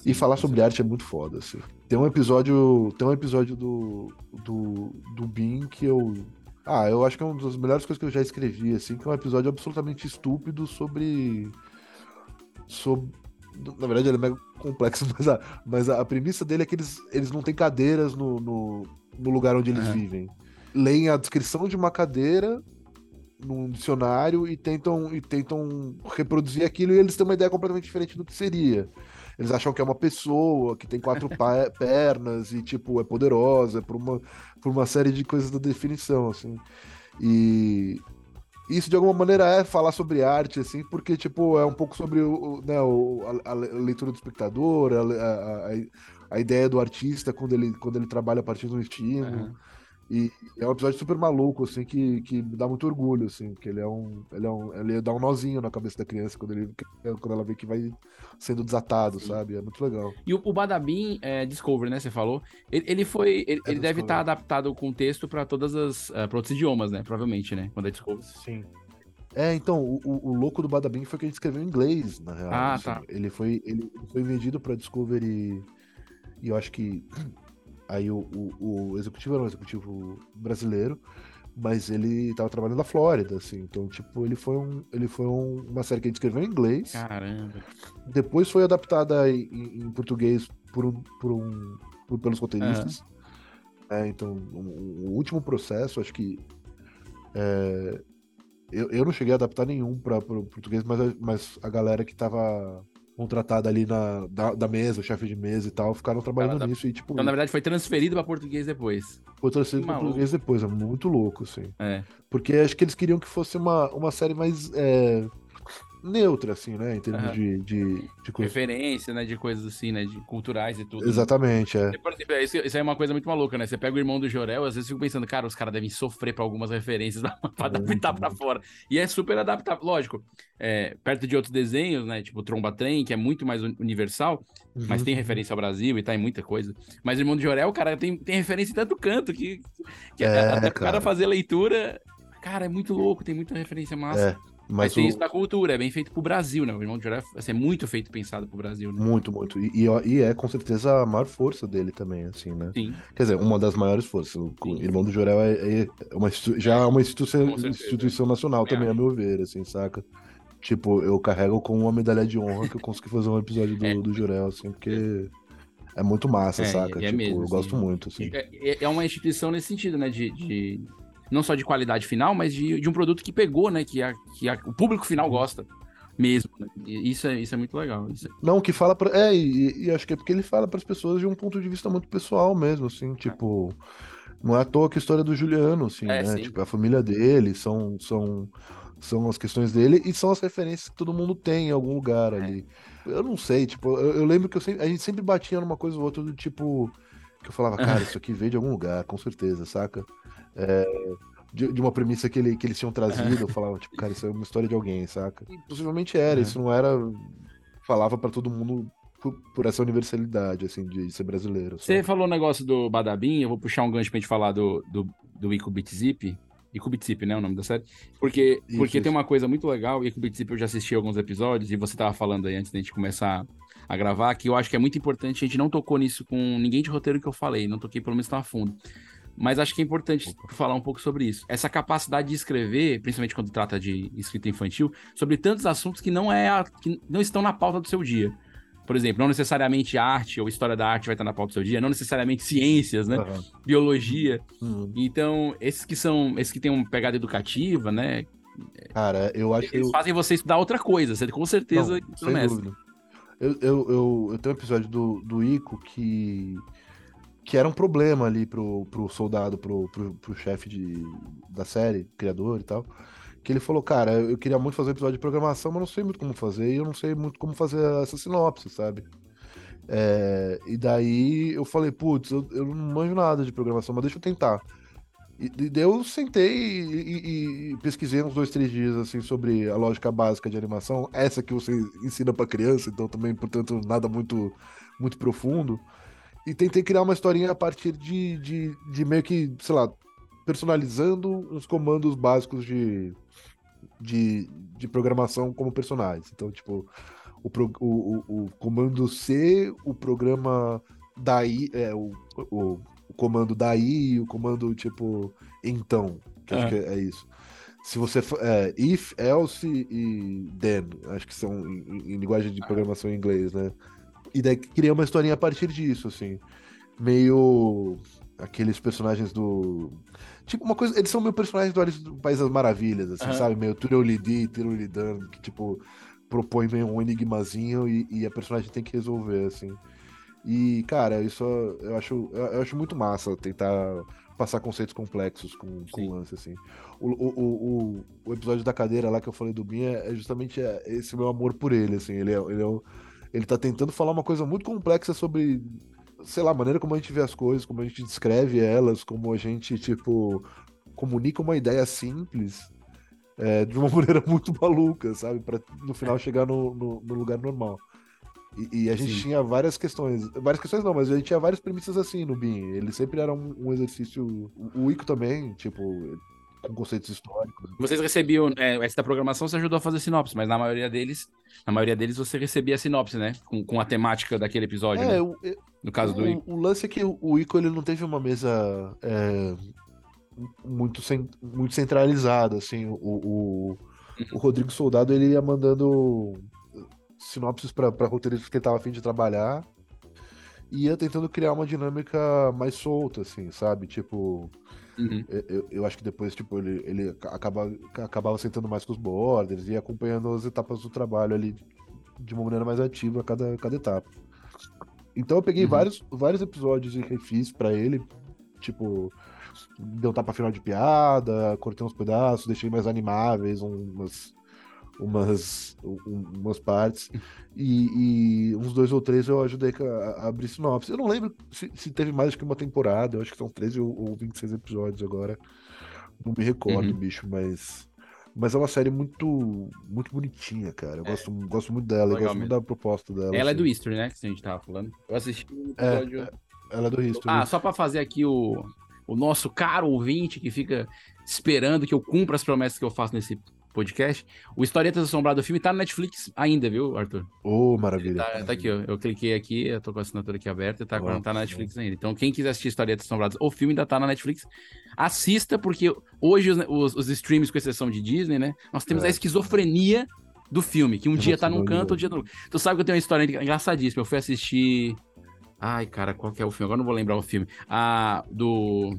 E Sim, falar com sobre arte é muito foda, assim. Tem um episódio. Tem um episódio do. do, do Bean que eu. Ah, eu acho que é uma das melhores coisas que eu já escrevi, assim, que é um episódio absolutamente estúpido sobre. sobre. Na verdade, ele é mega complexo, (laughs) mas a, mas a, premissa dele é que eles, eles não têm cadeiras no, no, no lugar onde eles Aham. vivem. Leem a descrição de uma cadeira num dicionário e tentam, e tentam reproduzir aquilo e eles têm uma ideia completamente diferente do que seria. Eles acham que é uma pessoa que tem quatro (laughs) pernas e, tipo, é poderosa por uma, por uma série de coisas da definição, assim. E isso, de alguma maneira, é falar sobre arte, assim, porque, tipo, é um pouco sobre o, né, o- a, a leitura do espectador, a, a, a- ideia do artista quando ele, quando ele trabalha a partir um estímulo. Aham. E é um episódio super maluco, assim, que, que me dá muito orgulho, assim, que ele é um. Ele, é um, ele dá um nozinho na cabeça da criança quando, ele, quando ela vê que vai sendo desatado, Sim. sabe? É muito legal. E o, o Badabim é Discovery, né? Você falou. Ele, ele foi. Ele, É ele deve estar adaptado com texto para todas as. Uh, para outros idiomas, né? Provavelmente, né? Quando é Discovery. Sim. É, então, o, o, o louco do Badabim foi que ele escreveu em inglês, na real. Ah, assim. tá. Ele foi, ele foi vendido pra Discovery e eu acho que aí o, o, o executivo era um executivo brasileiro, mas ele tava trabalhando na Flórida, assim. Então, tipo, ele foi, um, ele foi um- uma série que ele escreveu em inglês. Caramba. Depois foi adaptada em, em- português por um, por um, por- pelos roteiristas. É, então, o, o último processo, acho que. é, eu, eu não cheguei a adaptar nenhum para o português, mas, a- mas a galera que tava contratada ali na, da, da mesa, o chefe de mesa e tal, ficaram trabalhando nisso. E, tipo, Então, na verdade, foi transferido para português depois. foi que para português depois. É muito louco, assim. É. Porque acho que eles queriam que fosse uma, uma série mais é, neutra, assim, né? Em termos Aham. de, de, de coisa. Referência, né? De coisas assim, né? De culturais e tudo. Exatamente, é. Por exemplo, isso, isso aí é uma coisa muito maluca, né? Você pega o irmão do Jorel, às vezes eu fico pensando, cara, os caras devem sofrer pra algumas referências (laughs) pra adaptar pra fora. E é super adaptável, lógico. é, perto de outros desenhos, né? Tipo Tromba Trem, que é muito mais uni- universal, mas Uhum. tem referência ao Brasil e tá em muita coisa. Mas o irmão do Jorel, cara, tem, tem referência em tanto canto que, que É, até o cara cara. fazer leitura. Cara, é muito louco, tem muita referência massa. É, mas mas tem o- isso na cultura, é bem feito pro Brasil, né? O irmão do Jorel assim, é muito feito pensado pro Brasil, né? Muito, muito. E, e- é com certeza a maior força dele também, assim, né? Sim. Quer dizer, uma das maiores forças. O Sim. irmão do Jorel é, é uma, já é uma instituição, instituição nacional Também também, a meu ver, assim, saca? Tipo, eu carrego com uma medalha de honra que eu consegui fazer um episódio do, É. do Jorel, assim, porque é muito massa, É, saca? é tipo, mesmo, eu assim. gosto muito, assim. É, é- é uma instituição nesse sentido, né? De, de- não só de qualidade final, mas de, de um produto que pegou, né? Que, a- que a- o público final gosta mesmo. né? Isso é, isso é muito legal. É- Não, que fala pra. É, e, e acho que é porque ele fala pras pessoas de um ponto de vista muito pessoal mesmo, assim, tipo. Não é à toa que a história do Juliano, assim, É, né? sim. Tipo, a família dele, são, são, são as questões dele e são as referências que todo mundo tem em algum lugar ali. Eu não sei, tipo, eu, eu lembro que eu sempre- a gente sempre batia numa coisa ou outra do tipo. Que eu falava, (laughs) cara, isso aqui veio de algum lugar, com certeza, saca? É, de, de uma premissa que, ele, que eles tinham trazido, eu falava, tipo, cara, isso é uma história de alguém, saca? E possivelmente era, Uhum. isso não era. Falava pra todo mundo por, por essa universalidade, assim, de ser brasileiro. Você sabe? falou o negócio do Badabim, eu vou puxar um gancho pra gente falar do, do, do Ico Bitzip. Ico Bitzip, né? O nome da série. Porque, Isso, porque tem isso. uma coisa muito legal, Ico Bitzip eu já assisti alguns episódios, e você tava falando aí antes da gente começar a gravar, que eu acho que é muito importante, a gente não tocou nisso com ninguém de roteiro que eu falei, não toquei pelo menos tão a fundo. Mas acho que é importante falar um pouco sobre isso. Essa capacidade de escrever, principalmente quando trata de escrita infantil, sobre tantos assuntos que não, é a- que não estão na pauta do seu dia. Por exemplo, não necessariamente arte ou história da arte vai estar na pauta do seu dia, não necessariamente ciências, né? Aham. Biologia. Hum. Então, esses que são, esses que têm uma pegada educativa, né? Cara, eu acho que. Eles eu- fazem você estudar outra coisa, você com certeza Não, isso sem dúvida. Eu, eu, eu, eu tenho um episódio do, do Ico que, que era um problema ali pro, pro soldado, pro, pro, pro chefe de, da série, criador e tal. Que ele falou, cara, eu queria muito fazer um episódio de programação, mas não sei muito como fazer, e eu não sei muito como fazer essa sinopse, sabe? É, e daí eu falei, putz, eu, eu não manjo nada de programação, mas deixa eu tentar. E, e daí eu sentei e, e- e pesquisei uns dois, três dias, assim, sobre a lógica básica de animação. Essa que você ensina pra criança, então também, portanto, nada muito, muito profundo. E tentei criar uma historinha a partir de, de, de meio que, sei lá, personalizando os comandos básicos de, de, de programação como personagens. Então, tipo, o, pro- o, o, o comando C, o programa daí, é, o, o, o comando daí, o comando tipo então, que acho Ah. que é, é isso. Se você é, if, else e then, acho que são em, em- em linguagem de programação em inglês, né? E daí criei uma historinha a partir disso, assim, meio aqueles personagens do Tipo, uma coisa. Eles são meio personagens do Alice do País das Maravilhas, assim, Aham. sabe? Meio Turulidi, Turulidan, que, tipo, propõe meio um enigmazinho e, e a personagem tem que resolver, assim. E, cara, isso eu acho, eu acho muito massa tentar passar conceitos complexos com, com Sim. lance, assim. O, o, o, o- episódio da cadeira lá que eu falei do Bin é é justamente é, esse meu amor por ele, assim. Ele, é, ele, é, ele tá tentando falar uma coisa muito complexa sobre, sei lá, a maneira como a gente vê as coisas, como a gente descreve elas, como a gente, tipo, comunica uma ideia simples é, de uma (laughs) maneira muito maluca, sabe? Pra no final chegar no, no, no lugar normal. E, e a gente Sim. tinha várias questões. Várias questões não, mas a gente tinha várias premissas assim no BIM. Ele sempre era um, um exercício. O Ico também, tipo, com conceitos históricos. Vocês recebiam, é, essa programação você ajudou a fazer sinopse, mas na maioria deles, na maioria deles você recebia a sinopse, né? Com, com a temática daquele episódio, É, né? o, No caso do Ico. o, o lance é que o, o Ico ele não teve uma mesa é, muito, muito centralizada, assim. O, o, o Rodrigo Soldado ele ia mandando sinopses para roteiristas que ele tava a fim de trabalhar e ia tentando criar uma dinâmica mais solta, assim, sabe? Tipo, Uhum. eu, eu- acho que depois, tipo, ele, ele acaba, acabava sentando mais com os borders e acompanhando as etapas do trabalho ali de uma maneira mais ativa a cada, cada etapa. Então eu peguei Uhum. vários, vários episódios e refiz pra ele, tipo, deu tapa final de piada, cortei uns pedaços, deixei mais animáveis, umas, umas, um- umas partes, e, e uns dois ou três eu ajudei a, a abrir sinopse. Eu não lembro se, se teve mais do que uma temporada, eu acho que são 13 ou, ou 26 episódios agora. Não me recordo, Uhum. bicho, mas. Mas é uma série muito, muito bonitinha, cara. Eu gosto, gosto muito dela, eu gosto muito mesmo. da proposta dela. Ela é assim. do History, né? Que a gente tava falando. Eu assisti o É, episódio. Ela é do History. Ah, só pra fazer aqui o, o nosso caro ouvinte que fica esperando que eu cumpra as promessas que eu faço nesse podcast. O Historietas Assombradas do filme tá no Netflix ainda, viu, Arthur? Ô, maravilha. Tá, tá aqui, ó. Eu cliquei aqui, eu tô com a assinatura aqui aberta e tá, Ó, tá na Netflix ainda. Então, quem quiser assistir Historietas Assombradas, o filme ainda tá na Netflix. Assista, porque hoje os, os, os streams, com exceção de Disney, né? Nós temos É. a esquizofrenia do filme, que um Eu dia tá num canto, outro dia no Tu sabe que eu tenho uma história engraçadíssima. Eu fui assistir. Ai, cara, qual que é o filme? Agora não vou lembrar o filme. Ah, do.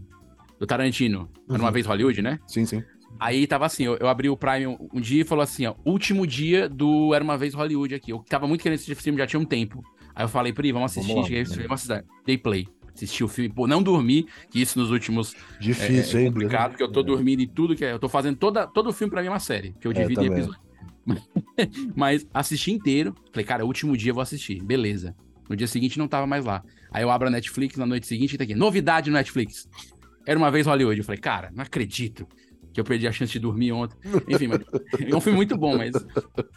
Do Tarantino. Era uma Uhum. vez Hollywood, né? Sim, sim. Aí tava assim, eu, eu abri o Prime um, um dia e falou assim, ó, último dia do Era Uma Vez Hollywood aqui. Eu tava muito querendo assistir esse filme, já tinha um tempo. Aí eu falei, Pri, vamos assistir, Vamos lá. cheguei, vamos assistir. Dei play. Assisti o filme, pô, não dormi, que isso nos últimos é, Difícil, é hein? complicado, porque eu tô É. dormindo em tudo que é. Eu tô fazendo toda, todo o filme pra mim é uma série, que eu É, divido em também. episódios. (laughs) Mas assisti inteiro. Falei, cara, último dia eu vou assistir. Beleza. No dia seguinte não tava mais lá. Aí eu abro a Netflix na noite seguinte e tá aqui. Novidade no Netflix. Era uma vez Hollywood. Eu falei, cara, não acredito que eu perdi a chance de dormir ontem. Enfim, mas, (laughs) é um filme muito bom, mas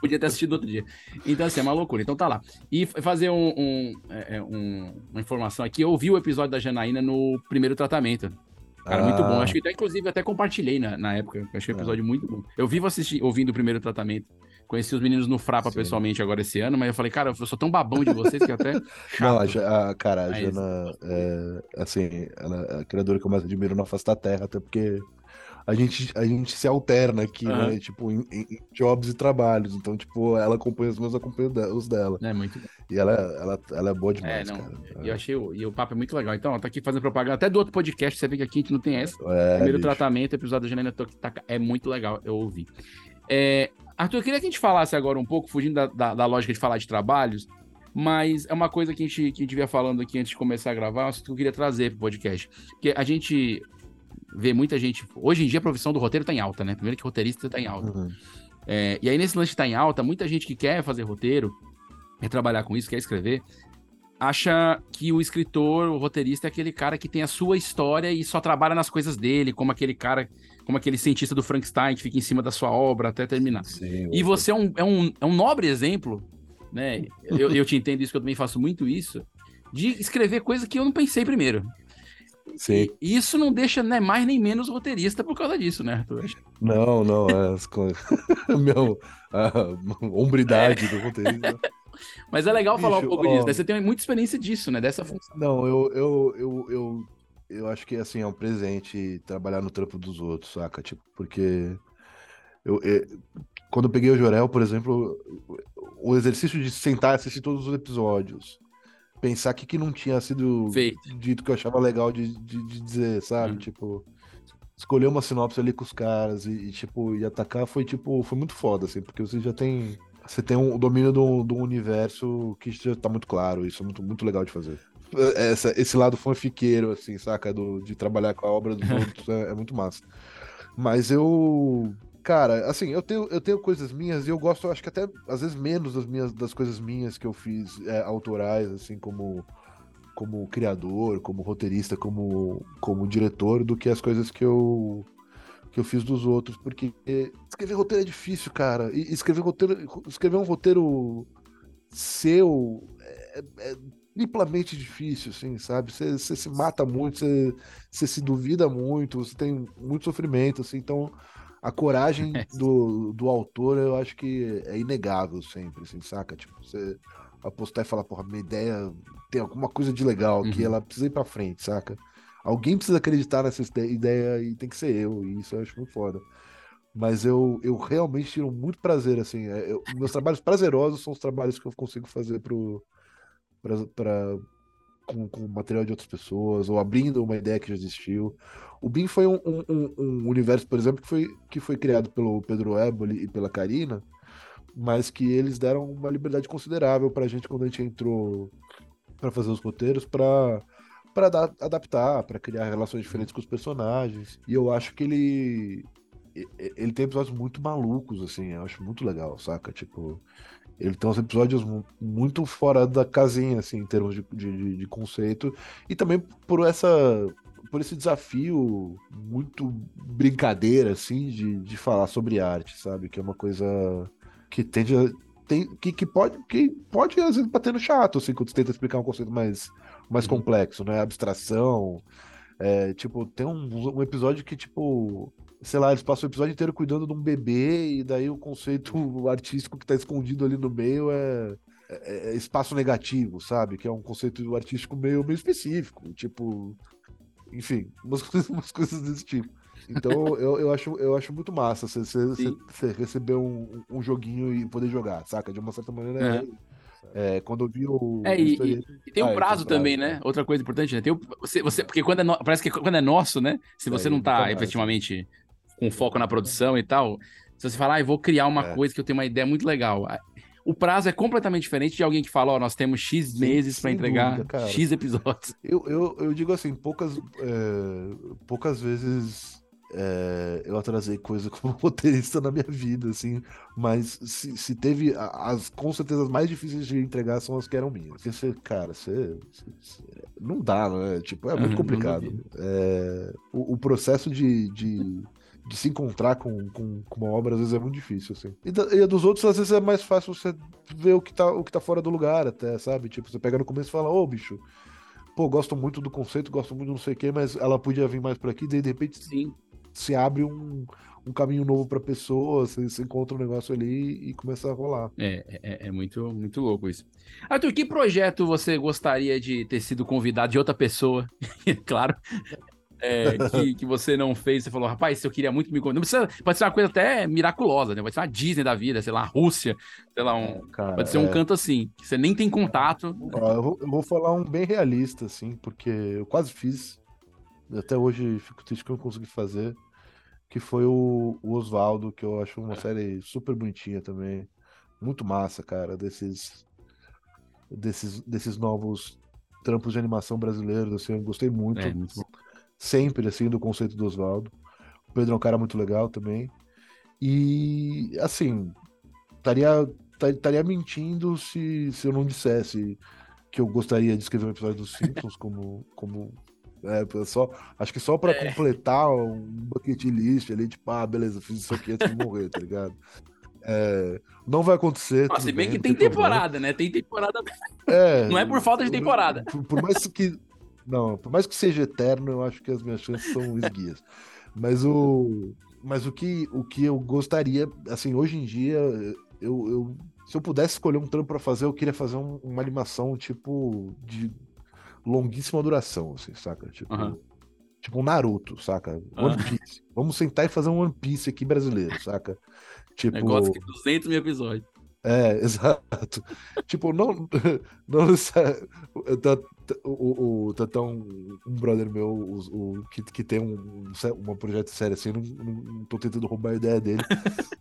podia ter assistido outro dia. Então, assim, é uma loucura. Então tá lá. E fazer um, um- é, é, um- uma informação aqui. Eu ouvi o episódio da Janaína no primeiro tratamento. Cara, muito bom. Ah. Acho que até, inclusive, até compartilhei na, na época. Achei o episódio muito bom. Eu vivo assisti, ouvindo o primeiro tratamento. Conheci os meninos no Frapa Sim. pessoalmente agora esse ano, mas eu falei, cara, eu sou tão babão de vocês que até. (laughs) Não, chato. a, Ja- a- cara, a Jana, é, assim, ela é a criadora que eu mais admiro na face da Terra, até porque a gente, a gente se alterna aqui, Aham. né? Tipo, em, em- jobs e trabalhos. Então, tipo, ela acompanha os meus, eu acompanho de- os dela. É muito. E ela, ela, ela é boa É, demais, não. cara. E eu achei o, e o papo é muito legal. Então, ó, tá aqui fazendo propaganda até do outro podcast. Você vê que aqui a gente não tem essa. É, Primeiro bicho. tratamento, episódio da Janaína Tokitaka é muito legal, eu ouvi. É, Arthur, eu queria que a gente falasse agora um pouco, fugindo da, da, da lógica de falar de trabalhos, mas é uma coisa que a gente, que a gente vinha falando aqui antes de começar a gravar, que eu queria trazer pro podcast. Porque a gente vê muita gente. Hoje em dia a profissão do roteiro tá em alta, né? Primeiro que roteirista tá em alta. Uhum. É, e aí, nesse lance de tá em alta, muita gente que quer fazer roteiro, quer trabalhar com isso, quer escrever, acha que o escritor, o roteirista é aquele cara que tem a sua história e só trabalha nas coisas dele, como aquele cara, como aquele cientista do Frankenstein que fica em cima da sua obra até terminar. Sim, E você é um, é um, é um nobre exemplo, né? Eu, eu te entendo isso, que eu também faço muito isso, de escrever coisa que eu não pensei primeiro. Sim. E isso não deixa né, mais nem menos roteirista por causa disso, né, Arthur? Não, não, é as coisas. (laughs) Meu, a hombridade do roteirista. (laughs) Mas é legal falar um Bicho, pouco ó. disso, né? Você tem muita experiência disso, né? Dessa função. Não, eu, eu, eu, eu, eu acho que assim, é um presente trabalhar no trampo dos outros, saca? Tipo, porque eu, é, quando eu peguei o Jorel, por exemplo, o exercício de sentar e assistir todos os episódios, pensar que que não tinha sido Feito. dito que eu achava legal de, de, de dizer, sabe? Uhum. Tipo, escolher uma sinopse ali com os caras e, e, tipo, e atacar foi, tipo, foi muito foda, assim, porque você já tem. Você tem um domínio do, do universo que já tá muito claro, isso é muito, muito legal de fazer. Essa, esse lado fanfiqueiro, assim, saca? Do, de trabalhar com a obra dos (laughs) outros é, é muito massa. Mas eu. Cara, assim, eu tenho, eu tenho coisas minhas e eu gosto, acho que até às vezes menos das minhas das coisas minhas que eu fiz é, autorais, assim, como como criador, como roteirista, como como diretor, do que as coisas que eu que eu fiz dos outros, porque escrever roteiro é difícil, cara. E escrever roteiro, escrever um roteiro seu é, é triplamente difícil, assim, sabe? Você se mata muito, você se duvida muito, você tem muito sofrimento, assim, então a coragem (laughs) do, do autor eu acho que é inegável sempre, assim, saca? Tipo, você apostar e falar, porra, minha ideia tem alguma coisa de legal que Uhum. ela precisa ir pra frente, saca? Alguém precisa acreditar nessa ide- ideia e tem que ser eu, e isso eu acho muito foda. Mas eu, eu realmente tiro muito prazer, assim. é, eu- meus trabalhos prazerosos são os trabalhos que eu consigo fazer pro, pra, pra- com, com material de outras pessoas, ou abrindo uma ideia que já existiu. O BIM foi um, um- um- universo, por exemplo, que foi, que foi criado pelo Pedro Eboli e pela Karina, mas que eles deram uma liberdade considerável pra gente quando a gente entrou pra fazer os roteiros, pra para adaptar, pra criar relações diferentes com os personagens. E eu acho que ele ele tem episódios muito malucos assim, eu acho muito legal, saca? Tipo, ele tem uns episódios mu- muito fora da casinha assim, em termos de, de, de- de conceito e também por essa por esse desafio muito brincadeira assim de, de falar sobre arte, sabe? Que é uma coisa que tende a tem, que, que pode que pode às vezes bater no chato assim quando você tenta explicar um conceito mais mais Uhum. complexo, né? Abstração, é, tipo, tem um, um episódio que, tipo, sei lá, eles passam o episódio inteiro cuidando de um bebê, e daí o conceito (laughs) artístico que tá escondido ali no meio é, é- é espaço negativo, sabe? Que é um conceito artístico meio, meio específico, tipo, enfim, umas, (laughs) coisas- umas coisas desse tipo. Então (laughs) eu, eu, acho, eu acho muito massa você, receber um, um joguinho e poder jogar, saca? De uma certa maneira. é- Uhum. é, quando eu vi o. É, e- historieta- E tem Ah, um é, prazo tem também, prazo, né? Outra coisa importante, né? Tem o- você, você, porque quando é no- parece que quando é nosso, né? Se você não tá efetivamente com foco na produção e tal, se você falar, ah, eu vou criar uma É. coisa que eu tenho uma ideia muito legal. O prazo é completamente diferente de alguém que fala, ó, nós temos X meses pra sem entregar dúvida. X episódios. Eu, eu, eu digo assim, poucas, é, poucas vezes é, eu atrasei coisa (laughs) como roteirista na minha vida, assim, mas se, se teve as com certeza as mais difíceis de entregar são as que eram minhas. Porque você, cara, você, você- não dá, né? Tipo, é muito não complicado. É, o, o processo de, de, de se encontrar com, com, com uma obra às vezes é muito difícil, assim. E, da- e a dos outros, às vezes, é mais fácil você ver o que tá, o que tá fora do lugar, até, sabe? Tipo, você pega no começo e fala, ô, bicho, pô, gosto muito do conceito, gosto muito do não sei o quê, mas ela podia vir mais por aqui, daí de repente Sim. se abre um, um caminho novo pra pessoa, você, você encontra um negócio ali e começa a rolar. É, é, é muito, muito louco isso. Arthur, que projeto você gostaria de ter sido convidado de outra pessoa? (laughs) claro. É, que, que você não fez, você falou, rapaz, eu queria muito me convidar. Precisa, pode ser uma coisa até miraculosa, né? Pode ser uma Disney da vida, sei lá, a Rússia, sei lá, um, Cara, pode ser um é, canto assim, que você nem tem contato. eu, vou, eu vou falar um bem realista, assim, porque eu quase fiz, até hoje fico triste que eu não consegui fazer, que foi o, o Oswaldo, que eu acho uma série super bonitinha também, muito massa, cara, desses, desses, desses novos trampos de animação brasileiros, assim, eu gostei muito. É, muito. Sempre assim do conceito do Oswaldo. O Pedro é um cara muito legal também. E assim, estaria estaria mentindo se, se eu não dissesse que eu gostaria de escrever um episódio dos Simpsons (laughs) como. como é, só, acho que só pra É. completar um bucket list ali, tipo, ah, beleza, fiz isso aqui antes de morrer, tá ligado? É, não vai acontecer. Nossa, se bem bem, que tem problema. temporada, né? Tem temporada. É, Não é por falta de temporada. Por, por mais que. Não, por mais que seja eterno, eu acho que as minhas chances são esguias. Mas o. Mas o que, o que eu gostaria, assim, hoje em dia, eu, eu se eu pudesse escolher um trampo pra fazer, eu queria fazer um- uma animação, tipo, de longuíssima duração, assim, saca? Tipo, Aham. tipo um Naruto, saca? One Piece. Vamos sentar e fazer um One Piece aqui brasileiro, saca? Tipo, Negócio que 200 mil episódios. é, (laughs) exato. tipo, não. (laughs) não tá- o, o, tá um, um brother meu o, o- que, que tem um, um, um projeto sério assim, não, não, tô tentando roubar a ideia dele. (laughs)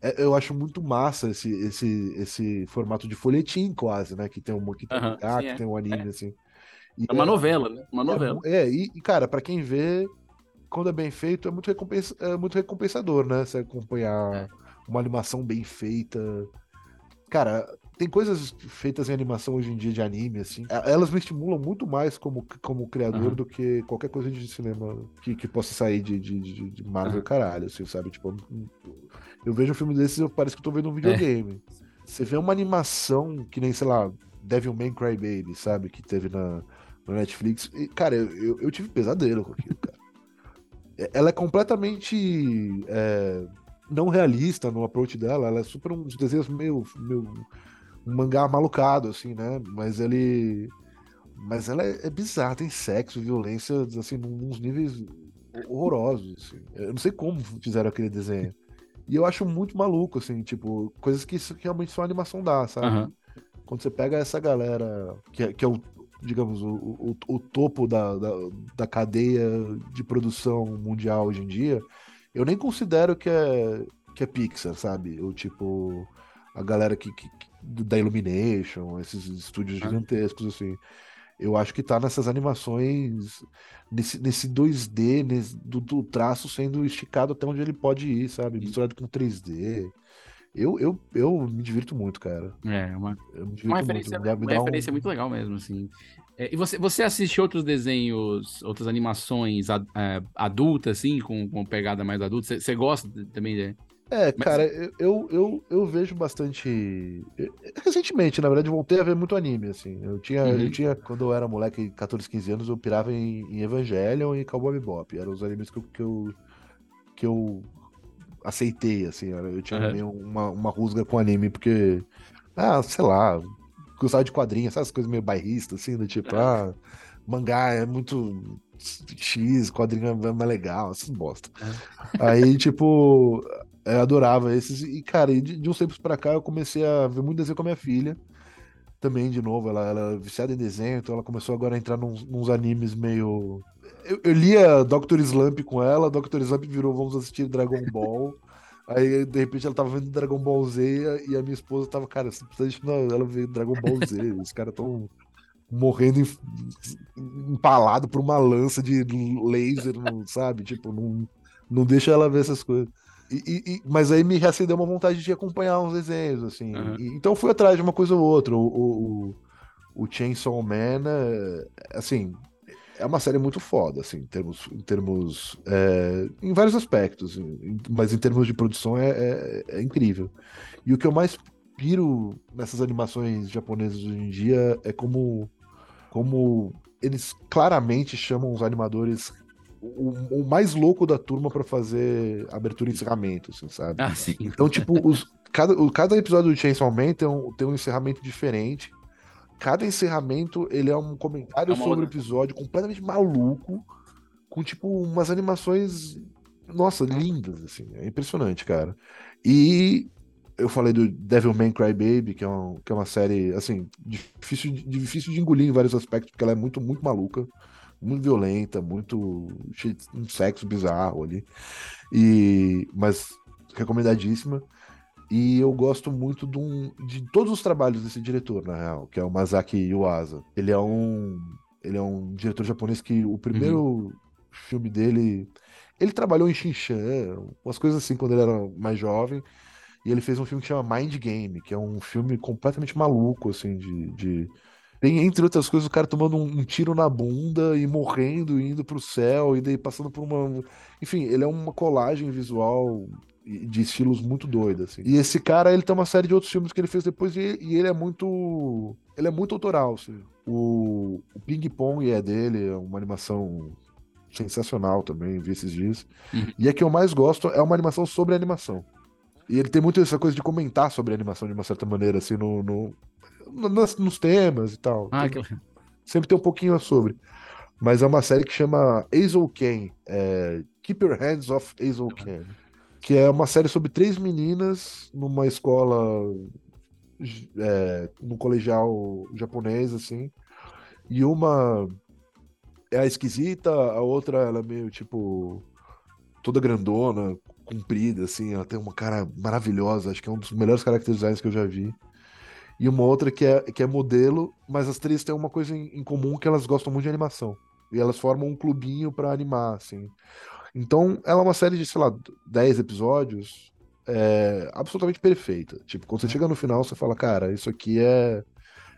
É, eu acho muito massa esse, esse, esse formato de folhetim, quase, né? Que tem um, que tem um Aham, mangá, sim, que é. tem um anime, assim. E É uma novela, né? Uma é novela. É, e, cara, pra quem vê, quando é bem feito, é muito, recompensa, é muito recompensador, né? Você acompanhar É. uma animação bem feita. Cara, tem coisas feitas em animação hoje em dia de anime, assim. e- Elas me estimulam muito mais como, como criador Aham. do que qualquer coisa de cinema que, que possa sair de, de, de, de Marvel, Aham. caralho, assim, sabe? Tipo, eu vejo um filme desses e parece que eu tô É. vendo um videogame. Você vê uma animação que nem, sei lá, Devilman Crybaby, sabe? Que teve na, no Netflix. E, cara, eu, eu, eu tive pesadelo com aquilo, cara. É- Ela é completamente é, não realista no approach dela. Ela é super uns desenhos meio, meio um mangá malucado, assim, né? Mas ele. Mas ela é, é bizarra, tem sexo, violência, assim, nos níveis horrorosos. assim. Eu não sei como fizeram aquele desenho. E eu acho muito maluco, assim, tipo, coisas que que realmente só a animação dá, sabe? Aham. Quando você pega essa galera, que é, que é o, digamos, o, o, o topo da, da, da cadeia de produção mundial hoje em dia, eu nem considero que é, que é Pixar, sabe? Ou tipo, a galera que- que- da Illumination, esses estúdios Ah. gigantescos, assim. Eu acho que tá nessas animações, nesse, nesse 2D, nesse- do, do traço sendo esticado até onde ele pode ir, sabe? Misturado com 3D. Eu, eu, eu me divirto muito, cara. É, uma, divirto uma muito. referência, me uma dá um- referência muito legal mesmo, assim. É, e você, você assiste outros desenhos, outras animações a- é, adultas, assim, com, com pegada mais adulta? Você- gosta também de... É, cara, eu, eu, eu, vejo bastante. eu- Recentemente, na verdade, voltei a ver muito anime, assim. Eu tinha, Uhum. eu tinha quando eu era moleque, 14, 15 anos, eu pirava em, em Evangelion e Cowboy Bebop. Eram os animes que eu, que eu, que eu aceitei, assim. Eu tinha Aham. meio uma, uma rusga com anime, porque, ah, sei lá, gostava de quadrinhos, essas coisas meio bairristas, assim, do tipo, ah, mangá é muito X, quadrinho é mais legal, essas bosta. Aí, tipo, eu adorava esses. E, cara, de, de uns tempos pra cá eu comecei a ver muito desenho com a minha filha. Também, de novo, ela, ela é viciada em desenho, então ela começou agora a entrar nos, nos animes meio. Eu, eu lia Dr. Slump com ela, Dr. Slump virou Vamos assistir Dragon (laughs) Ball. Aí, de repente, ela tava vendo Dragon Ball Z e a minha esposa tava, cara, você precisa deixar ela ver Dragon Ball Z. (laughs) Os caras tão morrendo em- empalado por uma lança de laser, não, sabe? Tipo, não, não deixa ela ver essas coisas. E- e- mas aí me reacendeu uma vontade de acompanhar uns desenhos, assim. Aham. E- então fui atrás de uma coisa ou outra. O, o, o, o Chainsaw Man, é, assim, é uma série muito foda, assim, em termos, em termos, é, em vários aspectos, em- mas em termos de produção é, é, é incrível. E o que eu mais piro nessas animações japonesas hoje em dia é como, como eles claramente chamam os animadores o, o mais louco da turma pra fazer abertura e encerramento, assim, sabe? Ah, sim. Então, tipo, os, cada, o- cada episódio do Chainsaw Man tem um, tem um encerramento diferente. Cada encerramento, ele é um comentário É sobre o episódio completamente maluco, com, tipo, umas animações, nossa, lindas, assim. É impressionante, cara. E eu falei do Devilman Crybaby, que é, um, que é uma série, assim, difícil, difícil de engolir em vários aspectos, porque ela é muito, muito maluca, muito violenta, muito um sexo bizarro ali. E, mas recomendadíssima. E eu gosto muito de, um- de todos os trabalhos desse diretor, na real, que é o Masaki Yuasa. Ele é um, ele é um diretor japonês que o primeiro filme dele. Ele trabalhou em Shinchan, umas coisas assim, quando ele era mais jovem. E ele fez um filme que chama Mind Game, que é um filme completamente maluco, assim, de, de, Tem, entre outras coisas, o cara tomando um, um tiro na bunda e morrendo, e indo pro céu, e daí passando por uma. Enfim, ele é uma colagem visual de estilos muito doida, assim. E esse cara, ele tem uma série de outros filmes que ele fez depois, e, e ele é muito. Ele é muito autoral, assim. O, o Ping Pong é dele, é uma animação sensacional também, vi esses dias. Uhum. E a que eu mais gosto é uma animação sobre animação. E ele tem muito essa coisa de comentar sobre animação de uma certa maneira, assim, no- no- nas- nos temas e tal. Ah, Tem- que... sempre tem um pouquinho sobre. Mas é uma série que chama Hazel Ken, é, Keep Your Hands Off Hazel Ken, que é uma série sobre três meninas numa escola, é, no colegial japonês, assim, e uma é a esquisita, a outra ela é meio tipo toda grandona, comprida, assim, ela tem uma cara maravilhosa, acho que é um dos melhores character designs que eu já vi. E uma outra que é, que é modelo, mas as três têm uma coisa em, em comum que elas gostam muito de animação. E elas formam um clubinho pra animar, assim. Então, ela é uma série de, sei lá, 10 episódios, é, absolutamente perfeita. Tipo, quando você chega no final, você fala, cara, isso aqui é,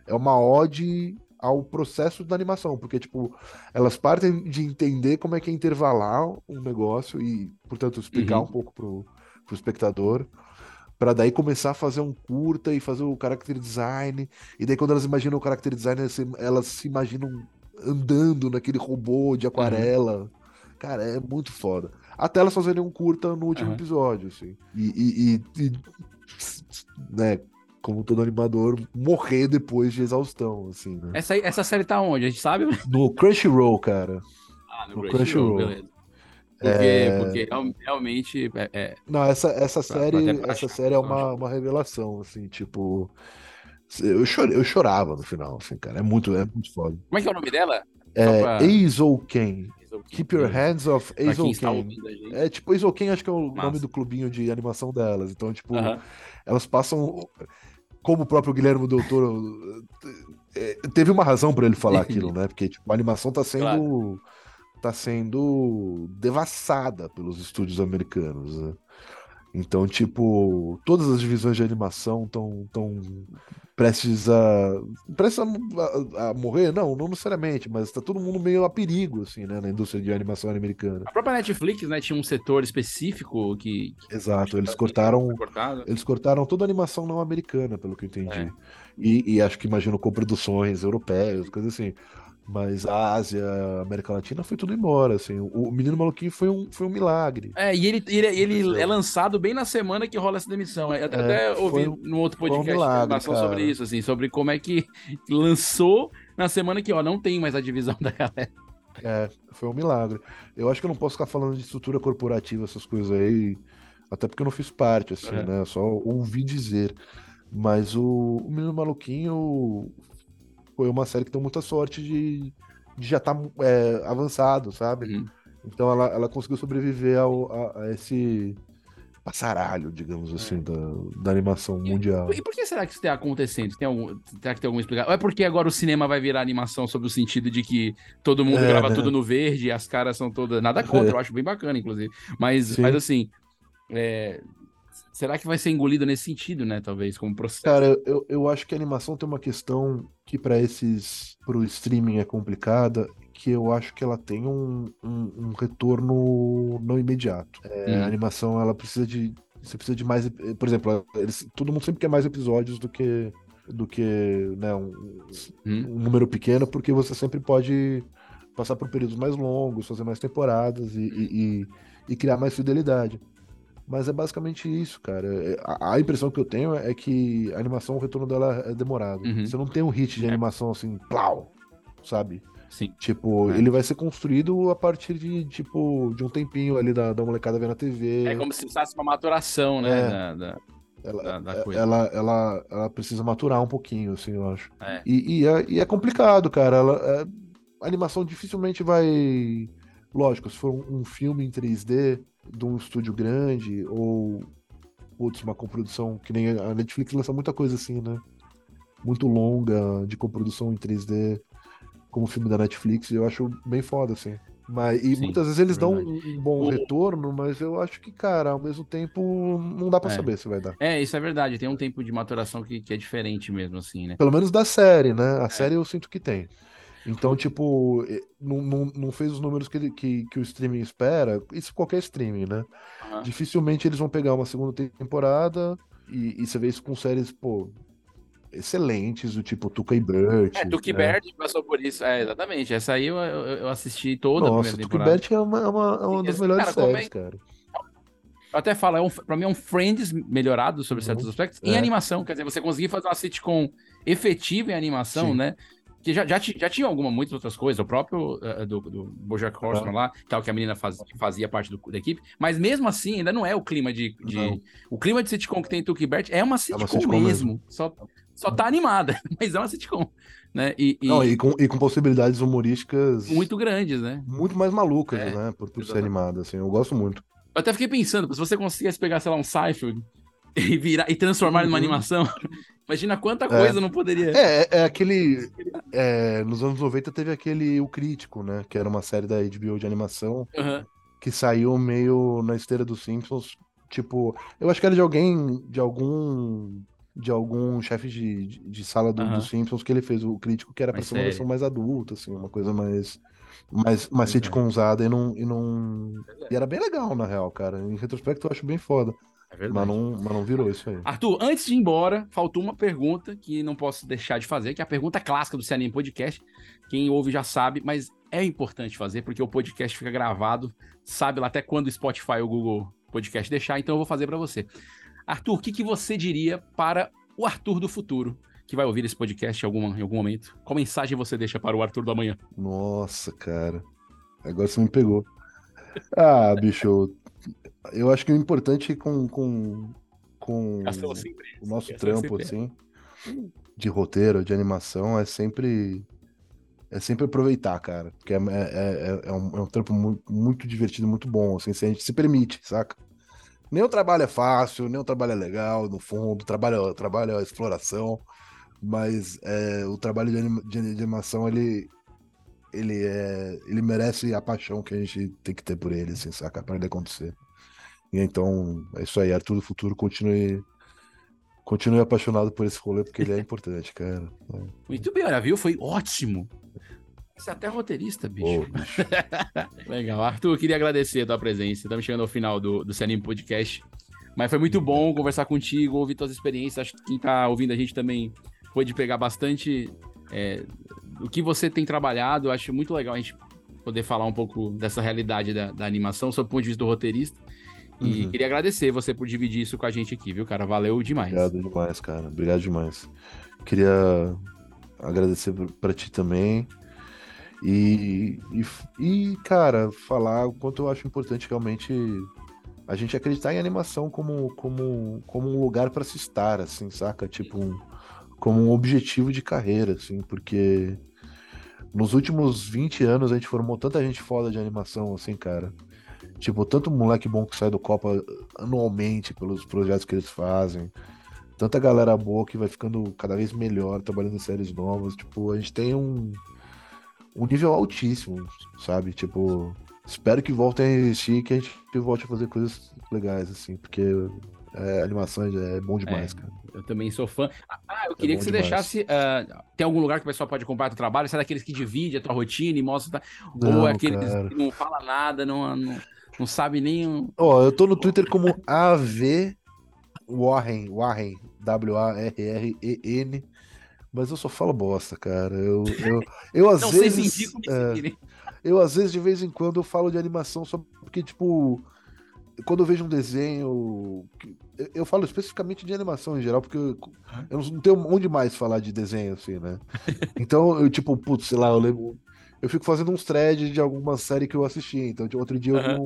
é uma ode ao processo da animação, porque, tipo, elas partem de entender como é que é intervalar um negócio e, portanto, explicar Uhum. um pouco pro, pro espectador, Pra daí começar a fazer um curta e fazer o character design, e daí quando elas imaginam o character design, elas se, imaginam andando naquele robô de aquarela. Cara, é muito foda. Até elas fazerem um curta no último Uhum. episódio, assim. E, e- e- e, né, como todo animador, morrer depois de exaustão, assim, né? essa, essa série tá onde? A gente sabe? No Crunchyroll, cara. Ah, No Crunchyroll. beleza. Porque, É. porque real- realmente é, é- Não, essa, essa série, pra essa série é uma, uma revelação, assim, tipo. Eu, chorei, eu chorava no final, assim, cara. É muito, é muito foda. Como é que é o nome dela? É pra- Eizouken. Keep your hands off Pra quem está Eizouken. ouvindo a gente. É tipo, Eizouken acho que é o nome Massa. do clubinho de animação delas. Então, tipo, Aham. elas passam. Como o próprio Guilherme Del Toro. eh, Teve uma razão pra ele falar (laughs) aquilo, né? Porque, tipo, a animação tá sendo. Tá sendo devassada pelos estúdios americanos, né? Então, tipo, todas as divisões de animação estão tão prestes a. prestes a, a- morrer? Não, não necessariamente, mas tá todo mundo meio a perigo, assim, né, na indústria de animação americana. A própria Netflix, né, tinha um setor específico que. Exato, eles cortaram. Eles cortaram toda a animação não americana, pelo que eu entendi. É. E, e acho que imagino coproduções europeias, coisas assim. Mas a Ásia, a América Latina foi tudo embora, assim. O, Menino Maluquinho foi um, foi um milagre. É, e ele, ele, ele é lançado bem na semana que rola essa demissão. Eu até, É, até ouvi foi um- no outro um podcast de milagre, sobre isso, assim, sobre como é que lançou na semana que, ó, não tem mais a divisão da galera. É, foi um milagre. Eu acho que eu não posso ficar falando de estrutura corporativa, essas coisas aí, até porque eu não fiz parte, assim, É. né? Só ouvi dizer. Mas o, o Menino Maluquinho foi uma série que deu muita sorte de, de já estar avançado, sabe? Uhum. Então ela, ela conseguiu sobreviver ao, a, a esse passaralho, digamos assim, da, da animação mundial. E por que será que isso está acontecendo? Tem algum, será que tem alguma explicação? Ou é porque agora o cinema vai virar animação sob o sentido de que todo mundo É, grava né? tudo no verde e as caras são todas. Nada contra, (laughs) eu acho bem bacana, inclusive. Mas, Sim. mas assim. Será que vai ser engolido nesse sentido, né? Talvez, como processo. Cara, eu, eu acho que a animação tem uma questão que para esses, pro streaming é complicada, que eu acho que ela tem um, um, um retorno não imediato. É, Uhum. A animação, ela precisa de, você precisa de mais, por exemplo, eles, todo mundo sempre quer mais episódios do que, do que, né, um, Hum. um número pequeno, porque você sempre pode passar por períodos mais longos, fazer mais temporadas e, e, e- e criar mais fidelidade. Mas é basicamente isso, cara. É, A, a impressão que eu tenho é que a animação, o retorno dela é demorado. Uhum. Você não tem um hit de É. animação assim, plau, sabe? Sim. Tipo, É. ele vai ser construído a partir de, tipo, de um tempinho ali da, da molecada ver na TV. É como se precisasse uma maturação, né? É. da- da- ela, da- da coisa. ela, ela, ela precisa maturar um pouquinho, assim, eu acho. É. E, e é, e é complicado, cara. Ela, é- a animação dificilmente vai. Lógico, se for um, um filme em 3D de um estúdio grande, ou putz, uma coprodução, que nem a Netflix lança muita coisa assim, né? Muito longa, de coprodução em 3D, como o filme da Netflix, eu acho bem foda, assim. Mas, e Sim, muitas vezes eles dão verdade. um, um bom retorno, mas eu acho que, cara, ao mesmo tempo, não dá pra É. saber se vai dar. É, isso é verdade. Tem um tempo de maturação que, que é diferente mesmo, assim, né? Pelo menos da série, né? É. A série eu sinto que tem. Então, tipo, não, não, não fez os números que, ele- que, que o streaming espera. Isso qualquer streaming, né? Aham. Dificilmente eles vão pegar uma segunda temporada e, e você vê isso com séries, pô, excelentes, do tipo Tuca e Bert. É, Tuki né? Bird passou por isso. É, exatamente. Essa aí eu, eu, eu assisti toda a Nossa, primeira Tuca e. Bert é uma, é uma, é uma das Esse- melhores cara, séries, é- cara. Eu até falo, é um, pra mim é um Friends melhorado sobre Uhum. certos aspectos em É. animação. Quer dizer, você conseguir fazer uma sitcom efetiva em animação, Sim. né? Que já, já, já tinha alguma, muitas outras coisas. O próprio eh, do, do Bojack Horseman lá, tal, que a menina faz- fazia parte do- da equipe. Mas mesmo assim, ainda não é o clima de... de- Não. o clima de sitcom que tem em Bert é uma sitcom, sitcom mesmo. Só, só tá animada, (laughs) mas é uma sitcom. Né? E, e Não, e, com, e com possibilidades humorísticas muito grandes, né? muito mais malucas, É, né? Por, por ser animada, assim. Eu gosto muito. Eu até fiquei pensando, se você conseguisse pegar, sei lá, um Seinfeld (laughs) e, virar, e transformar numa Uhum. animação, (laughs) imagina quanta coisa não poderia. É, é, é aquele. é, nos anos 90 teve aquele O Crítico, né? Que era uma série da HBO de animação Aham. que saiu meio na esteira dos Simpsons. Tipo, eu acho que era de alguém, de algum. De algum chefe de, de, de sala do, Aham. dos Simpsons que ele fez o crítico, que era pra ser uma versão mais adulta, assim, uma coisa mais. Mais, é. sitcomzada e não, e não. E era bem legal, na real, cara. Em retrospecto, eu acho bem foda. É verdade. Mas não, mas não virou isso aí. Arthur, antes de ir embora, faltou uma pergunta que não posso deixar de fazer, que é a pergunta clássica do CNN Podcast. Quem ouve já sabe, mas é importante fazer, porque o podcast fica gravado, sabe lá até quando o Spotify ou o Google Podcast deixar, então eu vou fazer para você. Arthur, o que, que você diria para o Arthur do futuro, que vai ouvir esse podcast em, alguma, em algum momento? Qual mensagem você deixa para o Arthur do amanhã? Nossa, cara. Agora você me pegou. Ah, bicho, eu, acho que o importante com, com, com sempre. o nosso trampo, assim, de roteiro, de animação, é sempre é sempre aproveitar, cara. Porque é, é, é, é um, é um trampo muito, muito divertido, muito bom, assim, se a gente se permite, saca? Nem o trabalho é fácil, nem o trabalho é legal, no fundo, o trabalho, o trabalho é exploração, mas é, o trabalho de, anima- de animação, ele, ele, é, ele merece a paixão que a gente tem que ter por ele, assim, saca? Para ele acontecer. E então, é isso aí, Arthur do Futuro, continue, continue apaixonado por esse rolê, porque ele é importante, cara. (laughs) Muito bem, olha, viu? Foi ótimo. Você é até roteirista, bicho. Ô, bicho. (laughs) Legal. Arthur, queria agradecer a tua presença. Estamos chegando ao final do, do Cinema Podcast. Mas foi muito bom conversar contigo, ouvir tuas experiências. Acho que quem tá ouvindo a gente também pôde pegar bastante é, o que você tem trabalhado. Eu acho muito legal a gente poder falar um pouco dessa realidade da, da animação, sob o ponto de vista do roteirista. E Uhum. queria agradecer você por dividir isso com a gente aqui, viu, cara? Valeu demais. Obrigado demais, cara. Obrigado demais. Queria agradecer pra- pra ti também. E, e, e, cara, falar o quanto eu acho importante realmente a gente acreditar em animação como, como, como um lugar pra se estar, assim, saca? Tipo, um- como um objetivo de carreira, assim, porque nos últimos 20 anos a gente formou tanta gente foda de animação, assim, cara. Tipo, tanto moleque bom que sai do Copa anualmente pelos projetos que eles fazem. Tanta galera boa que vai ficando cada vez melhor, trabalhando em séries novas. Tipo, a gente tem um, um nível altíssimo, sabe? Tipo, espero que voltem a existir que a gente volte a fazer coisas legais, assim, porque é, animação é bom demais, É. cara. Eu também sou fã. Ah, eu queria bom que você demais. deixasse. ah, tem algum lugar que o pessoal pode comprar teu trabalho? Você é daqueles que divide a tua rotina e mostra. Ou Não, é aqueles cara. que não fala nada, não, não, não sabe nem. Ó, eu tô no Twitter como AV Warren, Warren, W-A-R-R-E-N, mas eu só falo bosta, cara. Eu, eu, eu às (laughs) Não sei se vezes. indico me é. Eu, às vezes, de vez em quando, eu falo de animação só porque, tipo, quando eu vejo um desenho. eu- falo especificamente de animação em geral, porque eu, eu não tenho onde mais falar de desenho, assim, né? (laughs) Então, eu, tipo, putz, sei lá, eu lembro. Eu fico fazendo uns threads de alguma série que eu assisti. Então, outro dia eu vi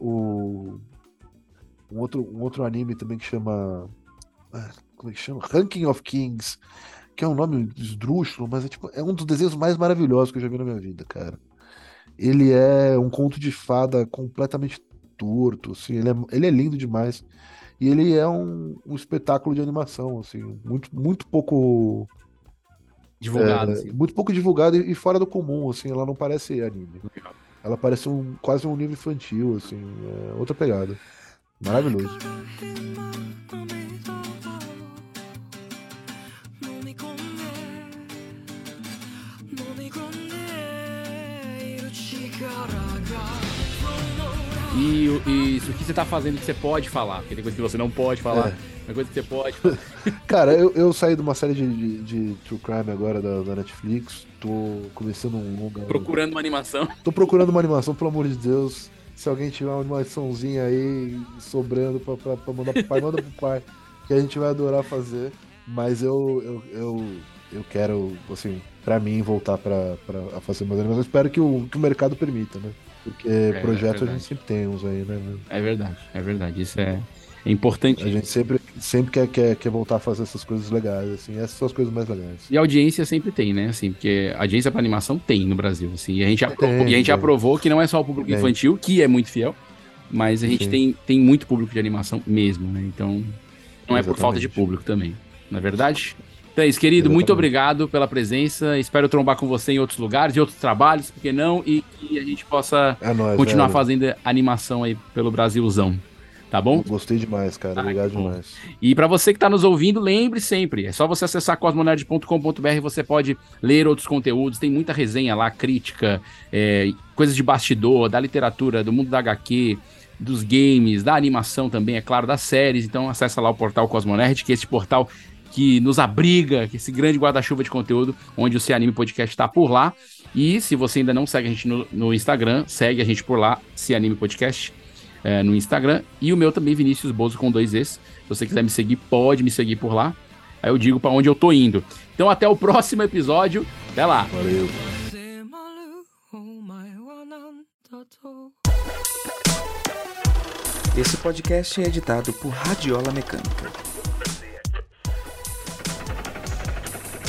um, um, um outro, um outro anime também que chama. ah, Como é que chama? Ranking of Kings. Que é um nome esdrúxulo, mas é, tipo, é um dos desenhos mais maravilhosos que eu já vi na minha vida, cara. Ele é um conto de fada completamente torto, assim, ele é, ele é lindo demais. E ele é um, um espetáculo de animação, assim, muito, muito pouco Divulgado, é, assim. muito pouco divulgado e, e fora do comum, assim, ela não parece anime. ela parece um, quase um livro infantil, assim, é outra pegada. Maravilhoso. E, e isso que você tá fazendo que você pode falar, porque tem coisa que você não pode falar, É. tem coisa que você pode. (laughs) Cara, eu, eu saí de uma série de, de, de True Crime agora da, da Netflix. Tô começando um longa. procurando uma animação. Tô procurando uma animação, pelo amor de Deus. Se alguém tiver uma animaçãozinha aí sobrando pra, pra, pra mandar pro pai, manda pro pai. Que a gente vai adorar fazer. Mas eu, eu, eu, eu quero, assim, pra mim, voltar pra, pra a fazer mais animações. Espero que o, que o mercado permita, né? Porque projetos a verdade. gente sempre tem uns aí, né? meu? É verdade, é verdade. Isso é, é importante. A gente sempre, sempre quer, quer, quer voltar a fazer essas coisas legais, assim. Essas são as coisas mais legais. E a audiência sempre tem, né? Assim, porque a audiência para animação tem no Brasil, assim. E a gente, já Tem, e a gente já tem. provou que não é só o público Tem. infantil, que é muito fiel, mas a gente Sim. tem, tem muito público de animação mesmo, né? Então, não é por Exatamente. falta de público também, não é verdade? Então é isso, querido. Muito Exatamente. obrigado pela presença. Espero trombar com você em outros lugares, em outros trabalhos, porque não? E que a gente possa É nóis, continuar velho. fazendo animação aí pelo Brasilzão. Tá bom? Gostei demais, cara. Ah, Obrigado bom. demais. E para você que está nos ouvindo, lembre sempre, é só você acessar cosmonerd.com.br, você pode ler outros conteúdos, tem muita resenha lá, crítica, é, coisas de bastidor, da literatura, do mundo da HQ, dos games, da animação também, é claro, das séries. Então acessa lá o portal Cosmonerd, que é esse portal que nos abriga, que esse grande guarda-chuva de conteúdo, onde o Se Anime Podcast está por lá. E se você ainda não segue a gente no, no Instagram, segue a gente por lá, Se Anime Podcast, é, no Instagram. E o meu também, Vinícius Bozo com dois Es. Se você quiser me seguir, pode me seguir por lá. Aí eu digo para onde eu tô indo. Então até o próximo episódio. Até lá. Valeu. Esse podcast é editado por Radiola Mecânica.